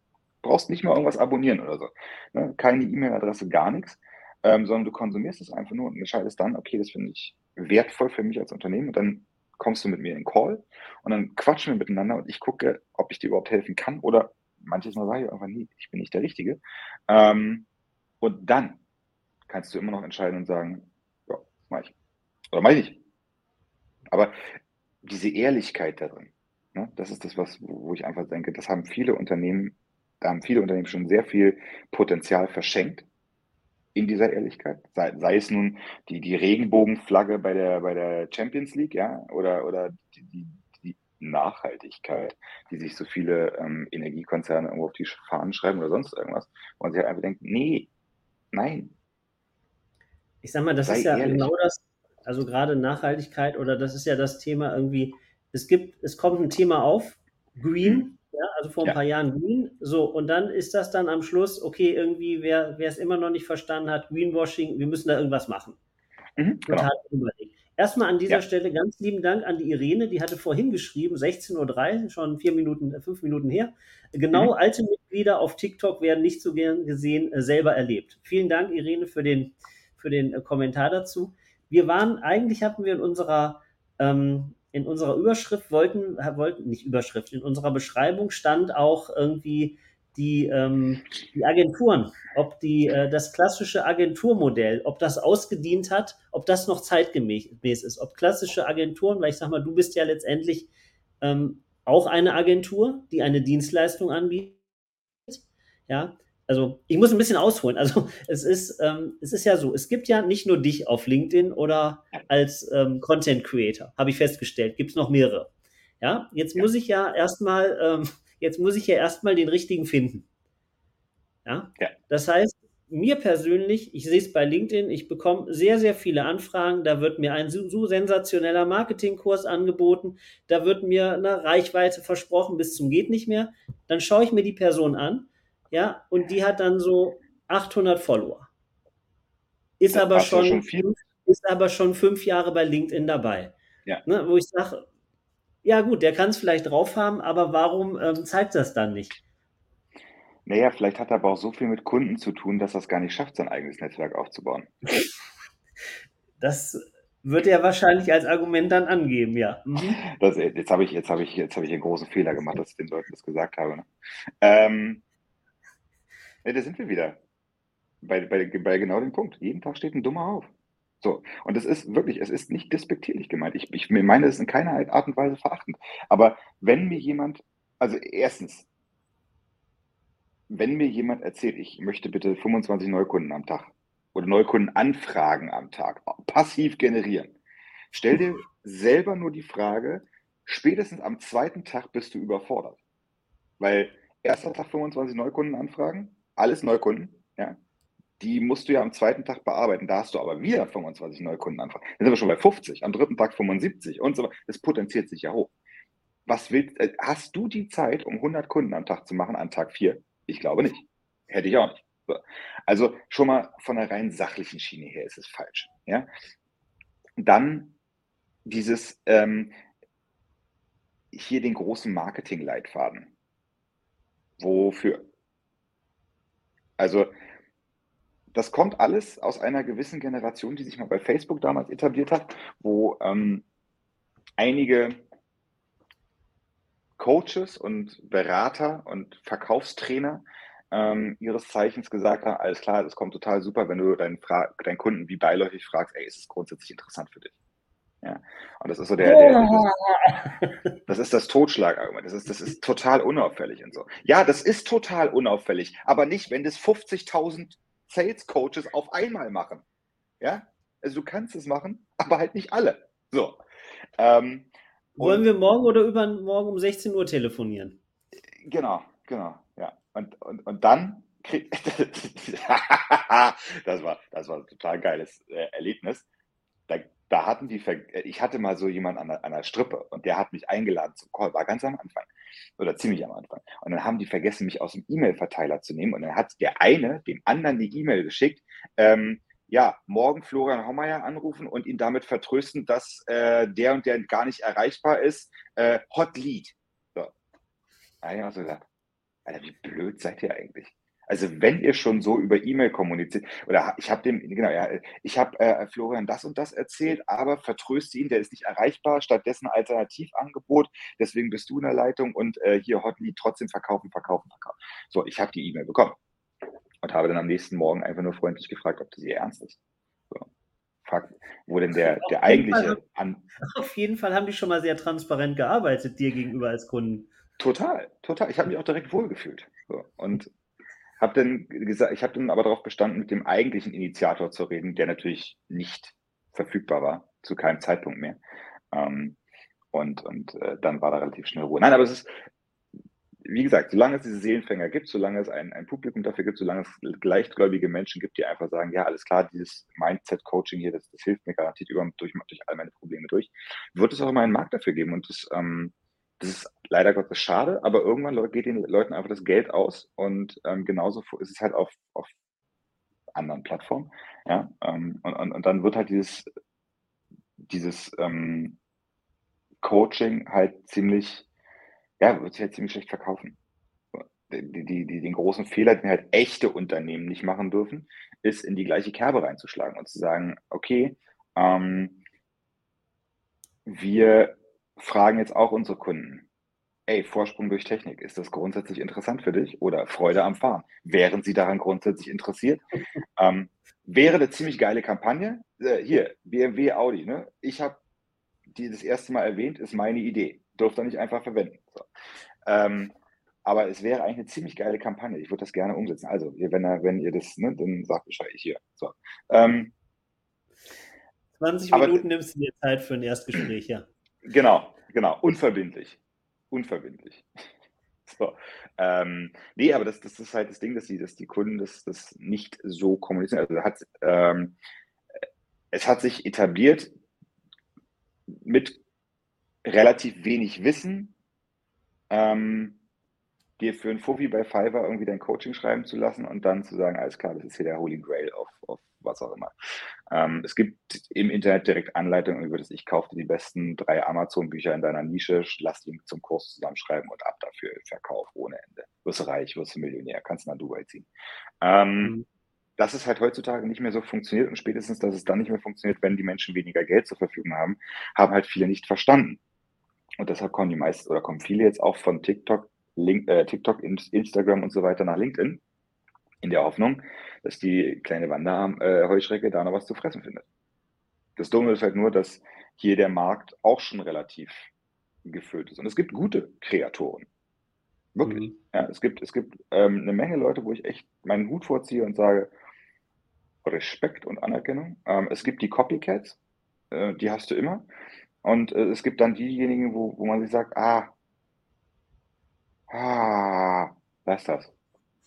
brauchst nicht mal irgendwas abonnieren oder so. Ne? Keine E-Mail-Adresse, gar nichts, ähm, sondern du konsumierst es einfach nur und entscheidest dann, okay, das finde ich wertvoll für mich als Unternehmen und dann kommst du mit mir in Call und dann quatschen wir miteinander und ich gucke, ob ich dir überhaupt helfen kann oder manches Mal sage ich einfach, nie, ich bin nicht der Richtige. Ähm, und dann kannst du immer noch entscheiden und sagen, ja, mach ich. Oder mach ich nicht. Aber diese Ehrlichkeit darin, ne, das ist das, was, wo ich einfach denke, das haben viele Unternehmen haben viele Unternehmen schon sehr viel Potenzial verschenkt in dieser Ehrlichkeit. Sei, sei es nun die, die Regenbogenflagge bei der, bei der Champions League, ja, oder, oder die, die, die Nachhaltigkeit, die sich so viele ähm, Energiekonzerne irgendwo auf die Fahnen schreiben oder sonst irgendwas. Und sie halt einfach denken, nee, nein. Ich sag mal, das ist ja ehrlich. genau das, also gerade Nachhaltigkeit oder das ist ja das Thema irgendwie, es gibt, es kommt ein Thema auf, Green, mhm also vor ein ja. paar Jahren Green. So, und dann ist das dann am Schluss, okay, irgendwie, wer es immer noch nicht verstanden hat, Greenwashing, wir müssen da irgendwas machen. Mhm, genau. Erstmal an dieser ja. Stelle ganz lieben Dank an die Irene, die hatte vorhin geschrieben, 16.03 Uhr, schon vier Minuten, äh, fünf Minuten her. Genau, mhm. alte Mitglieder auf TikTok werden nicht so gern gesehen, äh, selber erlebt. Vielen Dank, Irene, für den, für den äh, Kommentar dazu. Wir waren, eigentlich hatten wir in unserer ähm, in unserer Überschrift wollten, wollten, nicht Überschrift, in unserer Beschreibung stand auch irgendwie die, ähm, die Agenturen, ob die, äh, das klassische Agenturmodell, ob das ausgedient hat, ob das noch zeitgemäß ist, ob klassische Agenturen, weil ich sag mal, du bist ja letztendlich ähm, auch eine Agentur, die eine Dienstleistung anbietet, ja, also ich muss ein bisschen ausholen. Also es ist, ähm, es ist ja so, es gibt ja nicht nur dich auf LinkedIn oder als ähm, Content Creator, habe ich festgestellt, gibt es noch mehrere. Ja, jetzt ja. muss ich ja erstmal, ähm, jetzt muss ich ja erstmal den richtigen finden. Ja? ja. Das heißt, mir persönlich, ich sehe es bei LinkedIn, ich bekomme sehr, sehr viele Anfragen. Da wird mir ein so, so sensationeller Marketingkurs angeboten. Da wird mir eine Reichweite versprochen bis zum geht nicht mehr. Dann schaue ich mir die Person an ja, und die hat dann so 800 Follower. Ist aber schon, schon ist aber schon fünf Jahre bei LinkedIn dabei. Ja. Ne, wo ich sage, ja gut, der kann es vielleicht drauf haben, aber warum ähm, zeigt das dann nicht? Naja, vielleicht hat er aber auch so viel mit Kunden zu tun, dass er es gar nicht schafft, sein eigenes Netzwerk aufzubauen. Das wird er wahrscheinlich als Argument dann angeben, ja. Mhm. Das, jetzt habe ich, jetzt habe ich, jetzt habe ich einen großen Fehler gemacht, dass ich den Leuten das gesagt habe. Ne? Ähm, ja, da sind wir wieder. Bei, bei, bei genau dem Punkt. Jeden Tag steht ein Dummer auf. So. Und es ist wirklich, es ist nicht despektierlich gemeint. Ich, ich meine es in keiner Art und Weise verachtend. Aber wenn mir jemand, also erstens, wenn mir jemand erzählt, ich möchte bitte 25 Neukunden am Tag oder Neukundenanfragen am Tag passiv generieren, stell dir selber nur die Frage, spätestens am zweiten Tag bist du überfordert. Weil erster Tag 25 Neukundenanfragen, alles Neukunden, ja. Die musst du ja am zweiten Tag bearbeiten. Da hast du aber wieder 25 Neukunden anfangen. Dann sind wir schon bei 50, am dritten Tag 75 und so weiter. Das potenziert sich ja hoch. Was willst, äh, hast du die Zeit, um 100 Kunden am Tag zu machen an Tag 4? Ich glaube nicht. Hätte ich auch nicht. Also schon mal von der rein sachlichen Schiene her ist es falsch. Ja? Dann dieses ähm, hier den großen Marketing-Leitfaden. Wofür? Also das kommt alles aus einer gewissen Generation, die sich mal bei Facebook damals etabliert hat, wo ähm, einige Coaches und Berater und Verkaufstrainer ähm, ihres Zeichens gesagt haben, alles klar, das kommt total super, wenn du deinen, Fra deinen Kunden wie beiläufig fragst, ey, ist es grundsätzlich interessant für dich? Ja. Und das ist so der, der das, das ist das Totschlagargument. Das ist, das ist total unauffällig und so. Ja, das ist total unauffällig, aber nicht, wenn das 50.000 Sales Coaches auf einmal machen. Ja, also du kannst es machen, aber halt nicht alle. So. Ähm, Wollen wir morgen oder übermorgen um 16 Uhr telefonieren? Genau, genau, ja. Und, und, und dann das, war, das war ein total geiles äh, Erlebnis. Da, da hatten die, ich hatte mal so jemanden an der, an der Strippe und der hat mich eingeladen zum Call, war ganz am Anfang oder ziemlich am Anfang. Und dann haben die vergessen, mich aus dem E-Mail-Verteiler zu nehmen und dann hat der eine dem anderen die E-Mail geschickt, ähm, ja, morgen Florian Hommeier anrufen und ihn damit vertrösten, dass äh, der und der gar nicht erreichbar ist. Äh, Hot Lead. So. Da habe ich auch so gesagt, Alter, wie blöd seid ihr eigentlich? Also wenn ihr schon so über E-Mail kommuniziert, oder ich habe dem, genau, ja, ich habe äh, Florian das und das erzählt, aber vertröste ihn, der ist nicht erreichbar, stattdessen Alternativangebot, deswegen bist du in der Leitung und äh, hier Hotlead trotzdem verkaufen, verkaufen, verkaufen. So, ich habe die E-Mail bekommen und habe dann am nächsten Morgen einfach nur freundlich gefragt, ob das ihr ernst ist. So. Frag, wo denn der, der eigentliche an. Auf jeden Fall haben die schon mal sehr transparent gearbeitet, dir gegenüber als Kunden. Total, total. Ich habe mich auch direkt wohlgefühlt. So. Und habe dann gesagt, ich habe dann aber darauf bestanden, mit dem eigentlichen Initiator zu reden, der natürlich nicht verfügbar war, zu keinem Zeitpunkt mehr. Ähm, und und äh, dann war da relativ schnell Ruhe. Nein, aber es ist, wie gesagt, solange es diese Seelenfänger gibt, solange es ein, ein Publikum dafür gibt, solange es leichtgläubige Menschen gibt, die einfach sagen, ja, alles klar, dieses Mindset-Coaching hier, das, das hilft mir garantiert über, durch, durch all meine Probleme durch, wird es auch immer einen Markt dafür geben. Und das, ähm, das ist leider Gottes schade, aber irgendwann geht den Leuten einfach das Geld aus und ähm, genauso ist es halt auf, auf anderen Plattformen. Ja, ähm, und, und, und dann wird halt dieses, dieses ähm, Coaching halt ziemlich, ja, wird sich halt ziemlich schlecht verkaufen. Die, die, die, den großen Fehler, den halt echte Unternehmen nicht machen dürfen, ist in die gleiche Kerbe reinzuschlagen und zu sagen, okay, ähm, wir fragen jetzt auch unsere Kunden, ey, Vorsprung durch Technik, ist das grundsätzlich interessant für dich? Oder Freude am Fahren? Wären sie daran grundsätzlich interessiert? ähm, wäre eine ziemlich geile Kampagne. Äh, hier, BMW, Audi, ne? Ich habe die das erste Mal erwähnt, ist meine Idee. Dürft ihr nicht einfach verwenden. So. Ähm, aber es wäre eigentlich eine ziemlich geile Kampagne. Ich würde das gerne umsetzen. Also, wenn, wenn ihr das, ne, dann sagt Bescheid hier. So. Ähm, 20 Minuten aber, nimmst du dir Zeit für ein Erstgespräch, ja. Genau, genau. Unverbindlich. Unverbindlich. So. Ähm, nee, aber das, das ist halt das Ding, dass die, dass die Kunden das, das nicht so kommunizieren. Also hat, ähm, es hat sich etabliert mit relativ wenig Wissen, ähm, dir für ein Fuffi bei Fiverr irgendwie dein Coaching schreiben zu lassen und dann zu sagen, alles klar, das ist hier der Holy Grail auf, auf was auch immer. Ähm, es gibt im Internet direkt Anleitungen über das, ich kaufe die besten drei Amazon-Bücher in deiner Nische, lass die zum Kurs zusammenschreiben und ab dafür Verkauf ohne Ende. Wirst reich, wirst Millionär, kannst nach Dubai ziehen. Ähm, mhm. Dass es halt heutzutage nicht mehr so funktioniert und spätestens, dass es dann nicht mehr funktioniert, wenn die Menschen weniger Geld zur Verfügung haben, haben halt viele nicht verstanden. Und deshalb kommen die meisten oder kommen viele jetzt auch von TikTok, Link, äh, TikTok, Instagram und so weiter nach LinkedIn in der Hoffnung, dass die kleine Wanderheuschrecke äh, da noch was zu fressen findet. Das Dumme ist halt nur, dass hier der Markt auch schon relativ gefüllt ist. Und es gibt gute Kreatoren. Wirklich. Mhm. Ja, es gibt, es gibt ähm, eine Menge Leute, wo ich echt meinen Hut vorziehe und sage, Respekt und Anerkennung. Ähm, es gibt die Copycats, äh, die hast du immer. Und äh, es gibt dann diejenigen, wo, wo man sich sagt, ah, ah, lass das.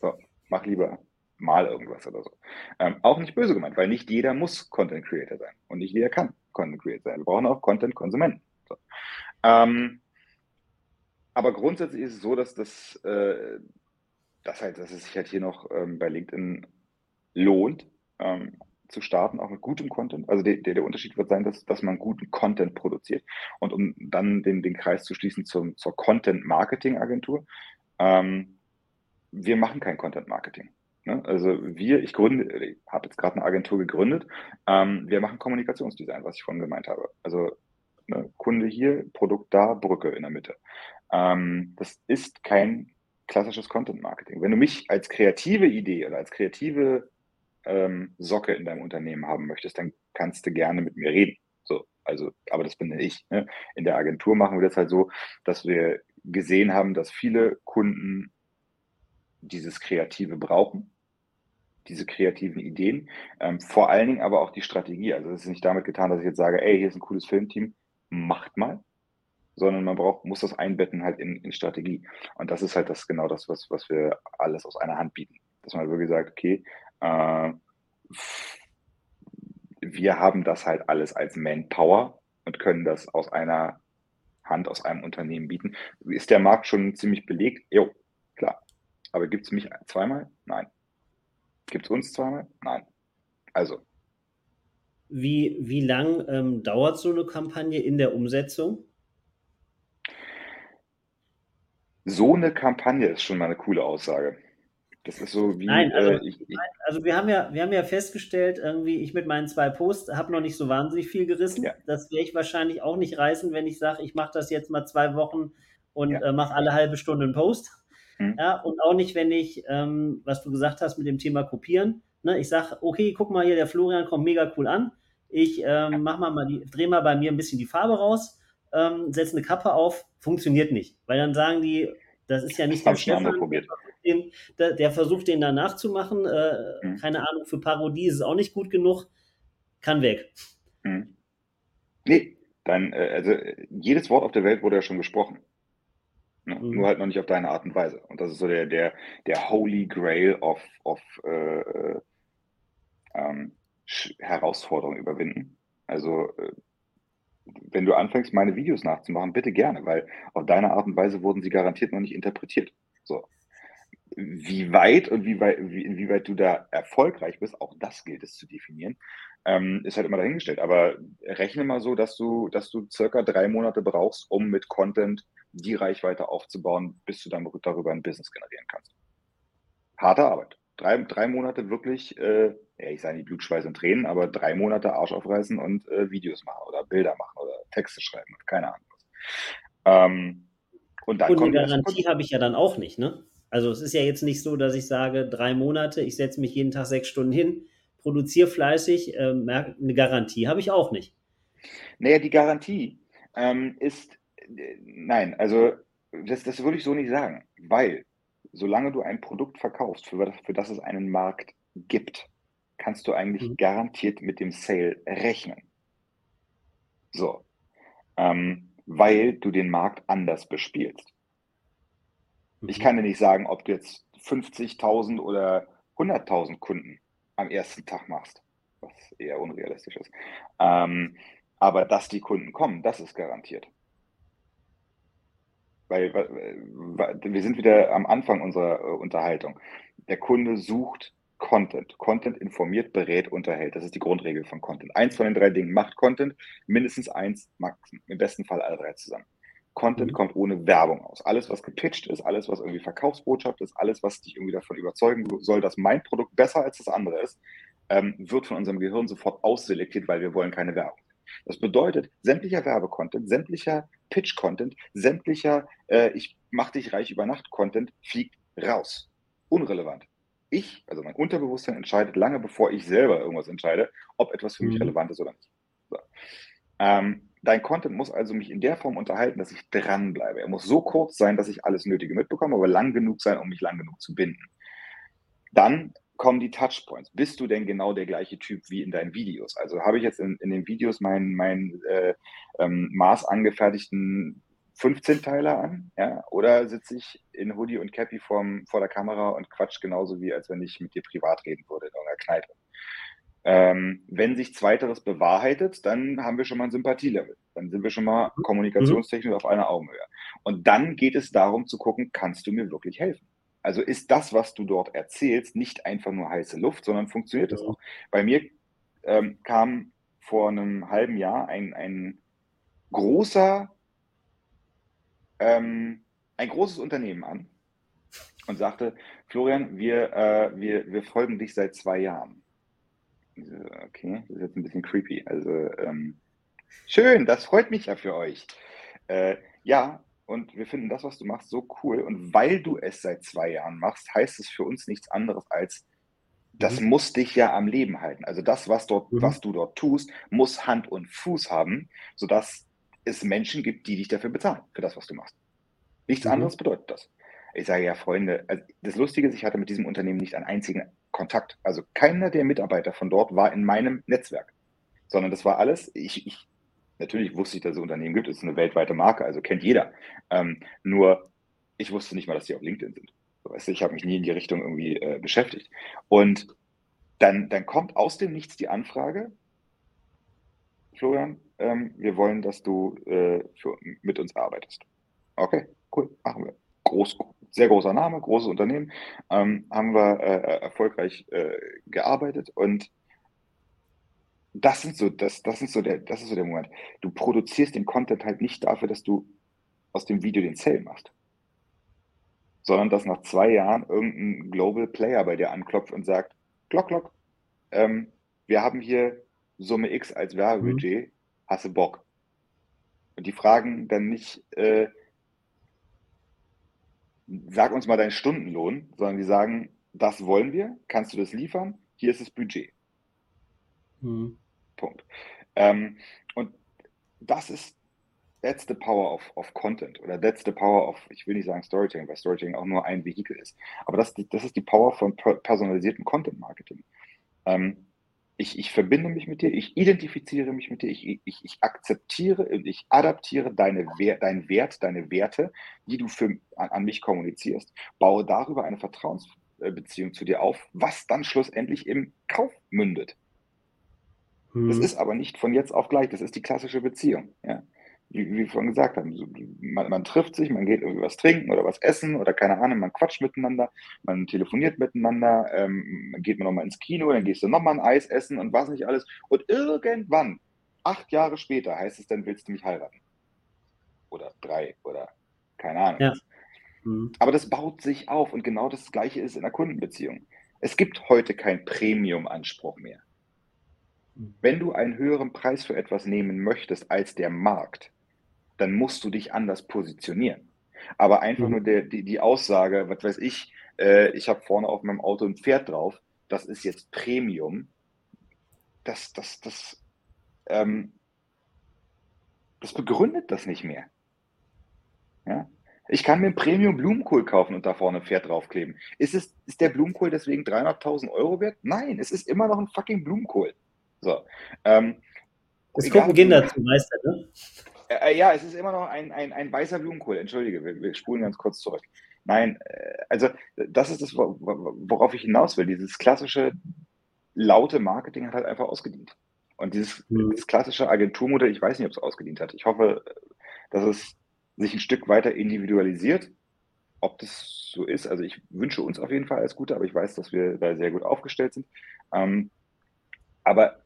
So, mach lieber mal irgendwas oder so. Ähm, auch nicht böse gemeint, weil nicht jeder muss Content Creator sein und nicht jeder kann Content Creator sein. Wir brauchen auch Content Konsumenten. So. Ähm, aber grundsätzlich ist es so, dass das, äh, dass halt, dass es sich halt hier noch ähm, bei LinkedIn lohnt, ähm, zu starten, auch mit gutem Content. Also der, der, Unterschied wird sein, dass, dass man guten Content produziert. Und um dann den, den Kreis zu schließen zum, zur Content-Marketing-Agentur, ähm, wir machen kein Content Marketing. Ne? Also wir, ich gründe, ich habe jetzt gerade eine Agentur gegründet, ähm, wir machen Kommunikationsdesign, was ich vorhin gemeint habe. Also ne, Kunde hier, Produkt da, Brücke in der Mitte. Ähm, das ist kein klassisches Content Marketing. Wenn du mich als kreative Idee oder als kreative ähm, Socke in deinem Unternehmen haben möchtest, dann kannst du gerne mit mir reden. So, also, aber das bin ich. Ne? In der Agentur machen wir das halt so, dass wir gesehen haben, dass viele Kunden dieses Kreative brauchen, diese kreativen Ideen, ähm, vor allen Dingen aber auch die Strategie. Also es ist nicht damit getan, dass ich jetzt sage, ey, hier ist ein cooles Filmteam, macht mal, sondern man braucht, muss das einbetten halt in, in Strategie. Und das ist halt das genau das, was, was wir alles aus einer Hand bieten. Dass man wirklich sagt, okay, äh, wir haben das halt alles als Manpower und können das aus einer Hand, aus einem Unternehmen bieten. Ist der Markt schon ziemlich belegt? Jo, klar. Aber gibt es mich zweimal? Nein. Gibt es uns zweimal? Nein. Also. Wie, wie lang ähm, dauert so eine Kampagne in der Umsetzung? So eine Kampagne ist schon mal eine coole Aussage. Das ist so wie. Nein, also, äh, ich, ich, also wir haben ja, wir haben ja festgestellt, irgendwie, ich mit meinen zwei Posts habe noch nicht so wahnsinnig viel gerissen. Ja. Das werde ich wahrscheinlich auch nicht reißen, wenn ich sage, ich mache das jetzt mal zwei Wochen und ja. äh, mache alle halbe Stunde einen Post. Mhm. Ja, und auch nicht, wenn ich, ähm, was du gesagt hast mit dem Thema Kopieren. Ne, ich sage, okay, guck mal hier, der Florian kommt mega cool an. Ich ähm, mach mal, mal die, dreh mal bei mir ein bisschen die Farbe raus, ähm, setze eine Kappe auf, funktioniert nicht. Weil dann sagen die, das ist ja nicht der Stefan, probiert den, der, der, versucht, den da nachzumachen. Äh, mhm. Keine Ahnung, für Parodie ist es auch nicht gut genug. Kann weg. Mhm. Nee, dann, äh, also jedes Wort auf der Welt wurde ja schon gesprochen. Ne? Mhm. Nur halt noch nicht auf deine Art und Weise. Und das ist so der, der, der Holy Grail of, of äh, äh ähm, Herausforderungen überwinden. Also äh, wenn du anfängst, meine Videos nachzumachen, bitte gerne, weil auf deine Art und Weise wurden sie garantiert noch nicht interpretiert. So wie weit und wie weit, wie, inwieweit du da erfolgreich bist, auch das gilt es zu definieren, ähm, ist halt immer dahingestellt. Aber rechne mal so, dass du, dass du circa drei Monate brauchst, um mit Content die Reichweite aufzubauen, bis du dann darüber ein Business generieren kannst. Harte Arbeit. Drei, drei Monate wirklich, äh, ja, ich sage nicht Blutschweiß und Tränen, aber drei Monate Arsch aufreißen und äh, Videos machen oder Bilder machen oder Texte schreiben, keine Ahnung was. Ähm, und dann und eine Garantie habe ich ja dann auch nicht, ne? Also es ist ja jetzt nicht so, dass ich sage, drei Monate, ich setze mich jeden Tag sechs Stunden hin, produziere fleißig, äh, eine Garantie habe ich auch nicht. Naja, die Garantie ähm, ist, äh, nein, also das, das würde ich so nicht sagen, weil solange du ein Produkt verkaufst, für das, für das es einen Markt gibt, kannst du eigentlich mhm. garantiert mit dem Sale rechnen. So, ähm, weil du den Markt anders bespielst. Ich mhm. kann dir nicht sagen, ob du jetzt 50.000 oder 100.000 Kunden am ersten Tag machst, was eher unrealistisch ist. Ähm, aber dass die Kunden kommen, das ist garantiert. Weil, weil wir sind wieder am Anfang unserer äh, Unterhaltung. Der Kunde sucht Content. Content informiert, berät, unterhält. Das ist die Grundregel von Content. Eins von den drei Dingen macht Content, mindestens eins, im besten Fall alle drei zusammen. Content mhm. kommt ohne Werbung aus. Alles, was gepitcht ist, alles, was irgendwie Verkaufsbotschaft ist, alles, was dich irgendwie davon überzeugen soll, dass mein Produkt besser als das andere ist, ähm, wird von unserem Gehirn sofort ausselektiert, weil wir wollen keine Werbung. Das bedeutet, sämtlicher Werbecontent, sämtlicher Pitch-Content, sämtlicher äh, Ich mach dich reich über Nacht-Content fliegt raus. Unrelevant. Ich, also mein Unterbewusstsein entscheidet lange bevor ich selber irgendwas entscheide, ob etwas für mich mhm. relevant ist oder nicht. So. Ähm, Dein Content muss also mich in der Form unterhalten, dass ich dranbleibe. Er muss so kurz sein, dass ich alles Nötige mitbekomme, aber lang genug sein, um mich lang genug zu binden. Dann kommen die Touchpoints. Bist du denn genau der gleiche Typ wie in deinen Videos? Also habe ich jetzt in, in den Videos meinen mein, äh, ähm, Maß angefertigten 15-Teiler an? Ja? Oder sitze ich in Hoodie und Cappy vorm, vor der Kamera und quatsch genauso wie, als wenn ich mit dir privat reden würde in irgendeiner Kneipe? Ähm, wenn sich Zweiteres bewahrheitet, dann haben wir schon mal ein Sympathielevel. Dann sind wir schon mal mhm. kommunikationstechnisch mhm. auf einer Augenhöhe. Und dann geht es darum zu gucken, kannst du mir wirklich helfen? Also ist das, was du dort erzählst, nicht einfach nur heiße Luft, sondern funktioniert es mhm. auch. Bei mir ähm, kam vor einem halben Jahr ein, ein großer, ähm, ein großes Unternehmen an und sagte, Florian, wir, äh, wir, wir folgen dich seit zwei Jahren. Okay, das ist jetzt ein bisschen creepy. Also ähm, schön, das freut mich ja für euch. Äh, ja, und wir finden das, was du machst, so cool. Und weil du es seit zwei Jahren machst, heißt es für uns nichts anderes als, das mhm. muss dich ja am Leben halten. Also das, was dort, mhm. was du dort tust, muss Hand und Fuß haben, sodass es Menschen gibt, die dich dafür bezahlen, für das, was du machst. Nichts mhm. anderes bedeutet das. Ich sage ja, Freunde, also das Lustige ist, ich hatte mit diesem Unternehmen nicht einen einzigen Kontakt. Also keiner der Mitarbeiter von dort war in meinem Netzwerk, sondern das war alles, ich, ich natürlich wusste ich, dass es Unternehmen gibt, es ist eine weltweite Marke, also kennt jeder. Ähm, nur ich wusste nicht mal, dass die auf LinkedIn sind. weißt du, ich habe mich nie in die Richtung irgendwie äh, beschäftigt. Und dann, dann kommt aus dem Nichts die Anfrage, Florian, ähm, wir wollen, dass du äh, für, mit uns arbeitest. Okay, cool, machen wir. Groß, sehr großer Name, großes Unternehmen, ähm, haben wir äh, erfolgreich äh, gearbeitet und das sind so, das, das sind so der, das ist so der Moment. Du produzierst den Content halt nicht dafür, dass du aus dem Video den Sale machst, sondern dass nach zwei Jahren irgendein Global Player bei dir anklopft und sagt, Glock, Glock, ähm, wir haben hier Summe X als Werbebudget, mhm. hast du Bock? Und die fragen dann nicht, äh, sag uns mal deinen Stundenlohn, sondern die sagen, das wollen wir, kannst du das liefern, hier ist das Budget. Mhm. Punkt. Ähm, und das ist, that's the power of, of Content oder that's the power of, ich will nicht sagen Storytelling, weil Storytelling auch nur ein Vehikel ist, aber das, das ist die Power von personalisiertem Content Marketing. Ähm, ich, ich verbinde mich mit dir, ich identifiziere mich mit dir, ich, ich, ich akzeptiere und ich adaptiere deine, deinen Wert, deine Werte, die du für, an, an mich kommunizierst, baue darüber eine Vertrauensbeziehung zu dir auf, was dann schlussendlich im Kauf mündet. Das mhm. ist aber nicht von jetzt auf gleich, das ist die klassische Beziehung. Ja? Wie, wir vorhin gesagt haben, man, man, trifft sich, man geht irgendwie was trinken oder was essen oder keine Ahnung, man quatscht miteinander, man telefoniert miteinander, ähm, man geht man nochmal ins Kino, dann gehst du nochmal ein Eis essen und was nicht alles. Und irgendwann, acht Jahre später, heißt es dann, willst du mich heiraten? Oder drei oder keine Ahnung. Ja. Mhm. Aber das baut sich auf und genau das Gleiche ist in der Kundenbeziehung. Es gibt heute keinen Premium-Anspruch mehr. Wenn du einen höheren Preis für etwas nehmen möchtest als der Markt, dann musst du dich anders positionieren. Aber einfach mhm. nur der, die, die Aussage, was weiß ich, äh, ich habe vorne auf meinem Auto ein Pferd drauf, das ist jetzt Premium, das, das, das, ähm, das begründet das nicht mehr. Ja? Ich kann mir Premium Blumenkohl kaufen und da vorne ein Pferd draufkleben. Ist, es, ist der Blumenkohl deswegen 300.000 Euro wert? Nein, es ist immer noch ein fucking Blumenkohl. So. Ähm, das gucken Kinder zu, Meister, ne? Äh, ja, es ist immer noch ein, ein, ein weißer Blumenkohl. Entschuldige, wir, wir spulen ganz kurz zurück. Nein, äh, also das ist das, worauf ich hinaus will. Dieses klassische laute Marketing hat halt einfach ausgedient. Und dieses, mhm. klassische Agenturmodell, ich weiß nicht, ob es ausgedient hat. Ich hoffe, dass es sich ein Stück weiter individualisiert. Ob das so ist, also ich wünsche uns auf jeden Fall alles Gute, aber ich weiß, dass wir da sehr gut aufgestellt sind. Ähm, aber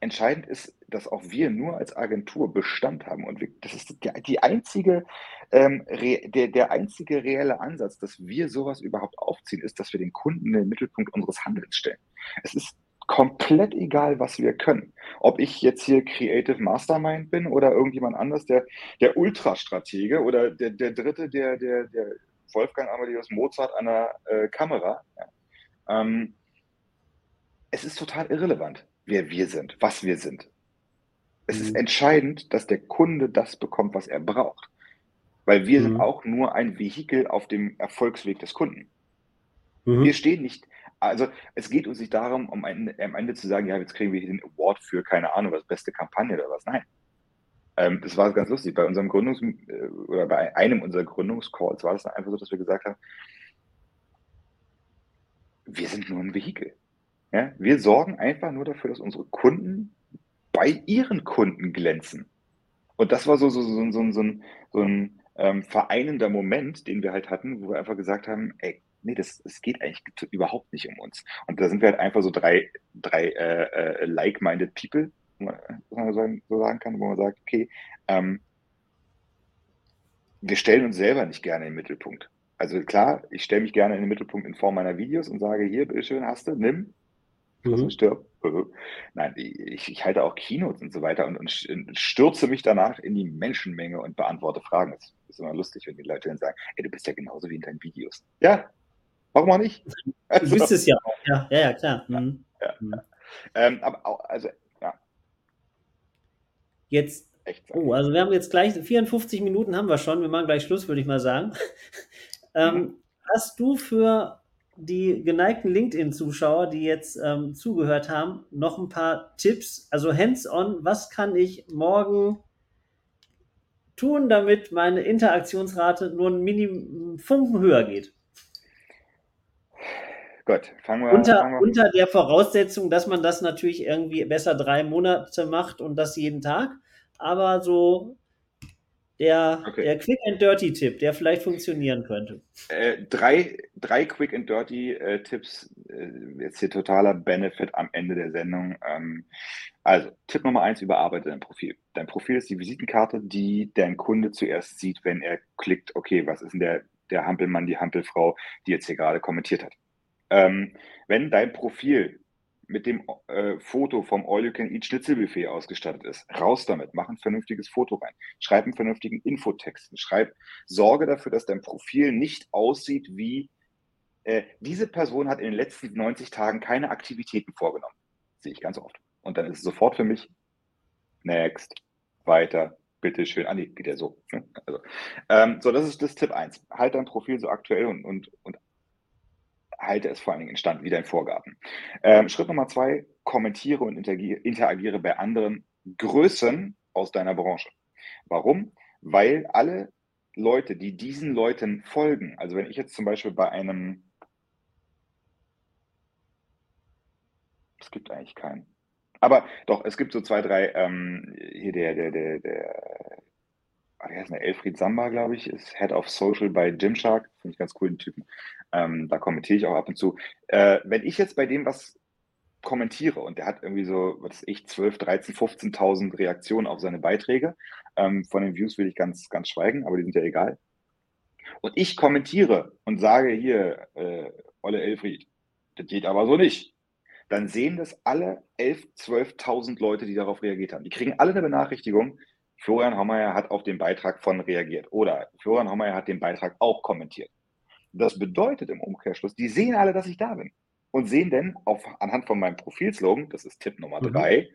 entscheidend ist, dass auch wir nur als Agentur Bestand haben. Und wir, das ist die, die einzige, ähm, re, der, der einzige reelle Ansatz, dass wir sowas überhaupt aufziehen, ist, dass wir den Kunden in den Mittelpunkt unseres Handelns stellen. Es ist komplett egal, was wir können. Ob ich jetzt hier Creative Mastermind bin oder irgendjemand anders, der, der Ultrastratege oder der, der Dritte, der, der, der Wolfgang Amadeus Mozart an der äh, Kamera. Ja. Ähm, es ist total irrelevant wer wir sind, was wir sind. Es mhm. ist entscheidend, dass der Kunde das bekommt, was er braucht. Weil wir mhm. sind auch nur ein Vehikel auf dem Erfolgsweg des Kunden. Mhm. Wir stehen nicht, also es geht uns nicht darum, um am Ende zu sagen, ja, jetzt kriegen wir hier den Award für, keine Ahnung, was beste Kampagne oder was. Nein. Ähm, das war ganz lustig. Bei unserem Gründungs- äh, oder bei einem unserer Gründungscalls war es einfach so, dass wir gesagt haben, wir sind nur ein Vehikel. Ja, wir sorgen einfach nur dafür, dass unsere Kunden bei ihren Kunden glänzen. Und das war so, so, so, so, so ein, so ein ähm, vereinender Moment, den wir halt hatten, wo wir einfach gesagt haben, ey, nee, das, das geht eigentlich überhaupt nicht um uns. Und da sind wir halt einfach so drei, drei äh, äh, like-minded people, was man so sagen kann, wo man sagt, okay, ähm, wir stellen uns selber nicht gerne in den Mittelpunkt. Also klar, ich stelle mich gerne in den Mittelpunkt in Form meiner Videos und sage, hier, bitteschön, hast du, nimm, mhm. stirb. Nein, ich, ich, halte auch Keynotes und so weiter und, und, stürze mich danach in die Menschenmenge und beantworte Fragen. Das ist immer lustig, wenn die Leute dann sagen, ey, du bist ja genauso wie in deinen Videos. Ja, warum auch nicht? Also, du bist es ja auch, ja, ja, ja klar. Mhm. Ja, mhm. Ähm, aber auch, also, ja. Jetzt, oh, also wir haben jetzt gleich 54 Minuten haben wir schon. Wir machen gleich Schluss, würde ich mal sagen. ähm, mhm. hast du für die geneigten LinkedIn-Zuschauer, die jetzt ähm, zugehört haben, noch ein paar Tipps, also hands-on, was kann ich morgen tun, damit meine Interaktionsrate nur ein Minimum Funken höher geht? Gut, fangen wir, unter, fangen wir. Unter der Voraussetzung, dass man das natürlich irgendwie besser drei Monate macht und das jeden Tag. Aber so der, okay. der Quick and Dirty Tipp, der vielleicht funktionieren könnte. Äh, drei, drei Quick and Dirty äh, Tipps, äh, jetzt hier totaler Benefit am Ende der Sendung. Ähm, also, Tipp Nummer eins, überarbeite dein Profil. Dein Profil ist die Visitenkarte, die dein Kunde zuerst sieht, wenn er klickt, okay, was ist denn der, der Hampelmann, die Hampelfrau, die jetzt hier gerade kommentiert hat. Ähm, wenn dein Profil mit dem äh, Foto vom All You Can Eat Schnitzelbuffet ausgestattet ist. Raus damit, mach ein vernünftiges Foto rein, schreib einen vernünftigen Infotext, schreib, sorge dafür, dass dein Profil nicht aussieht wie äh, diese Person hat in den letzten 90 Tagen keine Aktivitäten vorgenommen. Sehe ich ganz oft. Und dann ist es sofort für mich next, weiter, bitteschön. Ah, nee, geht ja so. Ne? Also, ähm, so, das ist das Tipp 1. Halt dein Profil so aktuell und, und, und halte es vor allen Dingen in Stand wie dein Vorgarten. Ähm, Schritt Nummer zwei, kommentiere und interagiere bei anderen Größen aus deiner Branche. Warum? Weil alle Leute, die diesen Leuten folgen, also wenn ich jetzt zum Beispiel bei einem, es gibt eigentlich keinen, aber doch, es gibt so zwei, drei, ähm, hier der, der, der, der wie heißt der, Elfried Samba, glaube ich, ist Head of Social bei Gymshark. Finde ich ganz cool, den Typen. Ähm, da kommentiere ich auch ab und zu. Äh, wenn ich jetzt bei dem was kommentiere und der hat irgendwie so, was weiß ich, 12, 13, 15.000 Reaktionen auf seine Beiträge. Ähm, von den Views will ich ganz, ganz schweigen, aber die sind ja egal. Und ich kommentiere und sage hier, äh, Olle Elfried, das geht aber so nicht. Dann sehen das alle 11, 12.000 Leute, die darauf reagiert haben. Die kriegen alle eine Benachrichtigung, Florian Hommeyer hat auf den Beitrag von reagiert oder Florian Hommeyer hat den Beitrag auch kommentiert. Das bedeutet im Umkehrschluss, die sehen alle, dass ich da bin und sehen denn auf, anhand von meinem Profilslogan, das ist Tipp Nummer mhm. drei,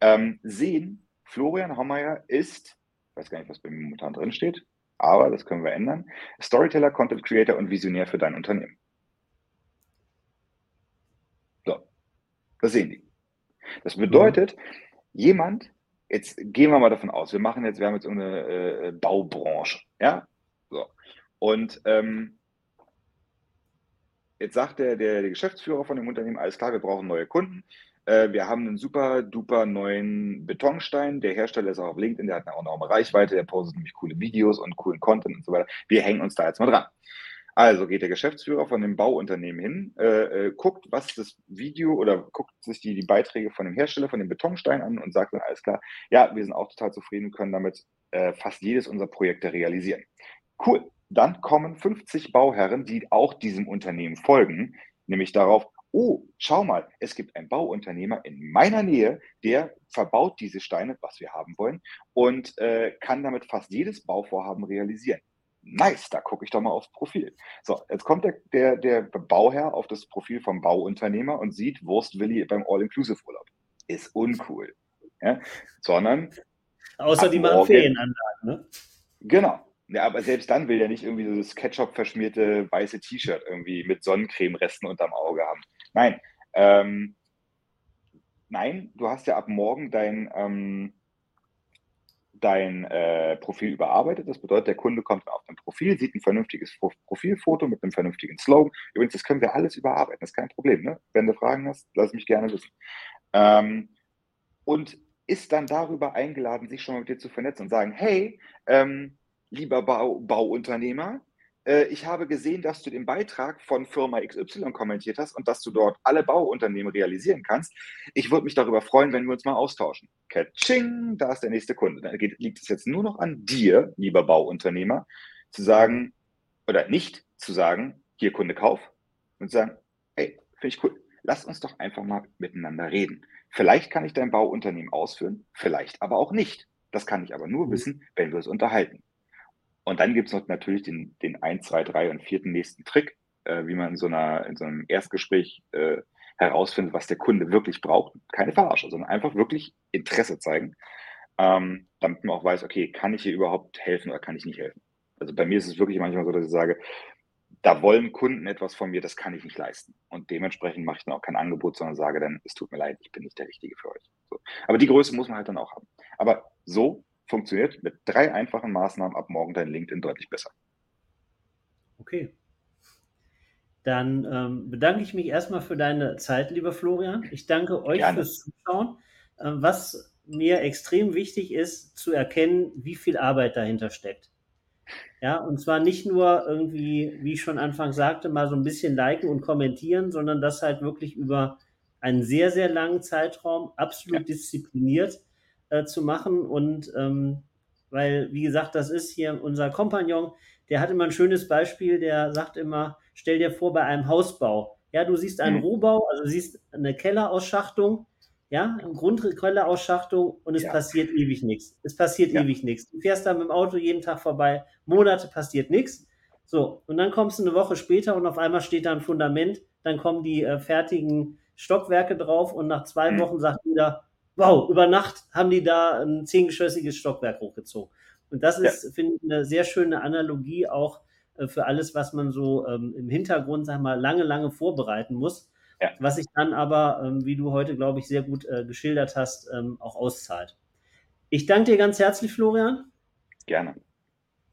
ähm, sehen, Florian Hommeyer ist, ich weiß gar nicht, was bei mir momentan drin steht, aber das können wir ändern, Storyteller, Content Creator und Visionär für dein Unternehmen. So, das sehen die. Das bedeutet, mhm. jemand, jetzt gehen wir mal davon aus, wir machen jetzt, wir haben jetzt eine äh, Baubranche, ja, so. Und ähm, jetzt sagt der, der, der, Geschäftsführer von dem Unternehmen, alles klar, wir brauchen neue Kunden. Äh, wir haben einen super duper neuen Betonstein. Der Hersteller ist auch auf LinkedIn, der hat eine enorme Reichweite, der postet nämlich coole Videos und coolen Content und so weiter. Wir hängen uns da jetzt mal dran. Also geht der Geschäftsführer von dem Bauunternehmen hin, äh, äh, guckt, was das Video oder guckt sich die, die Beiträge von dem Hersteller, von dem Betonstein an und sagt dann alles klar, ja, wir sind auch total zufrieden und können damit äh, fast jedes unserer Projekte realisieren. Cool. Dann kommen 50 Bauherren, die auch diesem Unternehmen folgen, nämlich darauf, oh, schau mal, es gibt einen Bauunternehmer in meiner Nähe, der verbaut diese Steine, was wir haben wollen, und äh, kann damit fast jedes Bauvorhaben realisieren nice, da gucke ich doch mal aufs Profil. So, jetzt kommt der, der, der Bauherr auf das Profil vom Bauunternehmer und sieht Wurstwilli beim All-Inclusive-Urlaub. Ist uncool. Ja? Sondern. Außer die machen Ferienanlagen, ne? Genau. Ja, aber selbst dann will der nicht irgendwie so das Ketchup verschmierte weiße T-Shirt irgendwie mit Sonnencremeresten unterm Auge haben. Nein. Ähm, nein, du hast ja ab morgen dein, ähm, dein äh, Profil überarbeitet. Das bedeutet, der Kunde kommt auf dein Profil, sieht ein vernünftiges Profilfoto mit einem vernünftigen Slogan. Übrigens, das können wir alles überarbeiten, das ist kein Problem. Ne? Wenn du Fragen hast, lass mich gerne wissen. Ähm, und ist dann darüber eingeladen, sich schon mal mit dir zu vernetzen und sagen, hey, ähm, lieber Bau Bauunternehmer, äh, ich habe gesehen, dass du den Beitrag von Firma XY kommentiert hast und dass du dort alle Bauunternehmen realisieren kannst. Ich würde mich darüber freuen, wenn wir uns mal austauschen. Katsching, da ist der nächste Kunde. Dann liegt es jetzt nur noch an dir, lieber Bauunternehmer, zu sagen oder nicht zu sagen, hier Kunde Kauf und zu sagen, hey, finde ich cool. Lass uns doch einfach mal miteinander reden. Vielleicht kann ich dein Bauunternehmen ausführen, vielleicht aber auch nicht. Das kann ich aber nur mhm. wissen, wenn wir es unterhalten. Und dann gibt es natürlich den, den 1, 2, 3 und vierten nächsten Trick, äh, wie man in so, einer, in so einem Erstgespräch äh, herausfindet, was der Kunde wirklich braucht. Keine Verarsche, sondern einfach wirklich Interesse zeigen, ähm, damit man auch weiß, okay, kann ich hier überhaupt helfen oder kann ich nicht helfen. Also bei mir ist es wirklich manchmal so, dass ich sage, da wollen Kunden etwas von mir, das kann ich nicht leisten. Und dementsprechend mache ich dann auch kein Angebot, sondern sage dann, es tut mir leid, ich bin nicht der Richtige für euch. So. Aber die Größe muss man halt dann auch haben. Aber so funktioniert mit drei einfachen Maßnahmen ab morgen dein LinkedIn deutlich besser. Okay. Dann ähm, bedanke ich mich erstmal für deine Zeit, lieber Florian. Ich danke euch Gerne. fürs Zuschauen. Ähm, was mir extrem wichtig ist, zu erkennen, wie viel Arbeit dahinter steckt. Ja, und zwar nicht nur irgendwie, wie ich schon anfangs sagte, mal so ein bisschen liken und kommentieren, sondern das halt wirklich über einen sehr, sehr langen Zeitraum absolut Ja. diszipliniert äh, zu machen. Und ähm, weil, wie gesagt, das ist hier unser Kompagnon, der hat immer ein schönes Beispiel, der sagt immer, stell dir vor, bei einem Hausbau, ja, du siehst einen Mhm. Rohbau, also siehst eine Kelleraussschachtung, ja, eine Grundkelleraussschachtung und es Ja. passiert ewig nichts. Es passiert Ja. ewig nichts. Du fährst da mit dem Auto jeden Tag vorbei, Monate passiert nichts. So, und dann kommst du eine Woche später und auf einmal steht da ein Fundament, dann kommen die äh, fertigen Stockwerke drauf und nach zwei Mhm. Wochen sagt jeder, wow, über Nacht haben die da ein zehngeschossiges Stockwerk hochgezogen. Und das Ja. ist, finde ich, eine sehr schöne Analogie auch äh, für alles, was man so ähm, im Hintergrund, sag mal, lange, lange vorbereiten muss, Ja. was sich dann aber, ähm, wie du heute, glaube ich, sehr gut äh, geschildert hast, ähm, auch auszahlt. Ich danke dir ganz herzlich, Florian Gerne.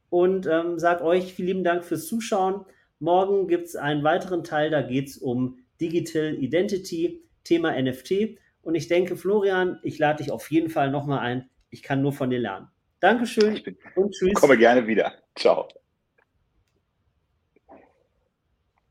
und ähm, sage euch vielen lieben Dank fürs Zuschauen. Morgen gibt es einen weiteren Teil, da geht es um Digital Identity, Thema NFT. Und ich denke, Florian, ich lade dich auf jeden Fall nochmal ein. Ich kann nur von dir lernen. Dankeschön Ich bin, und tschüss. komme gerne wieder. Ciao.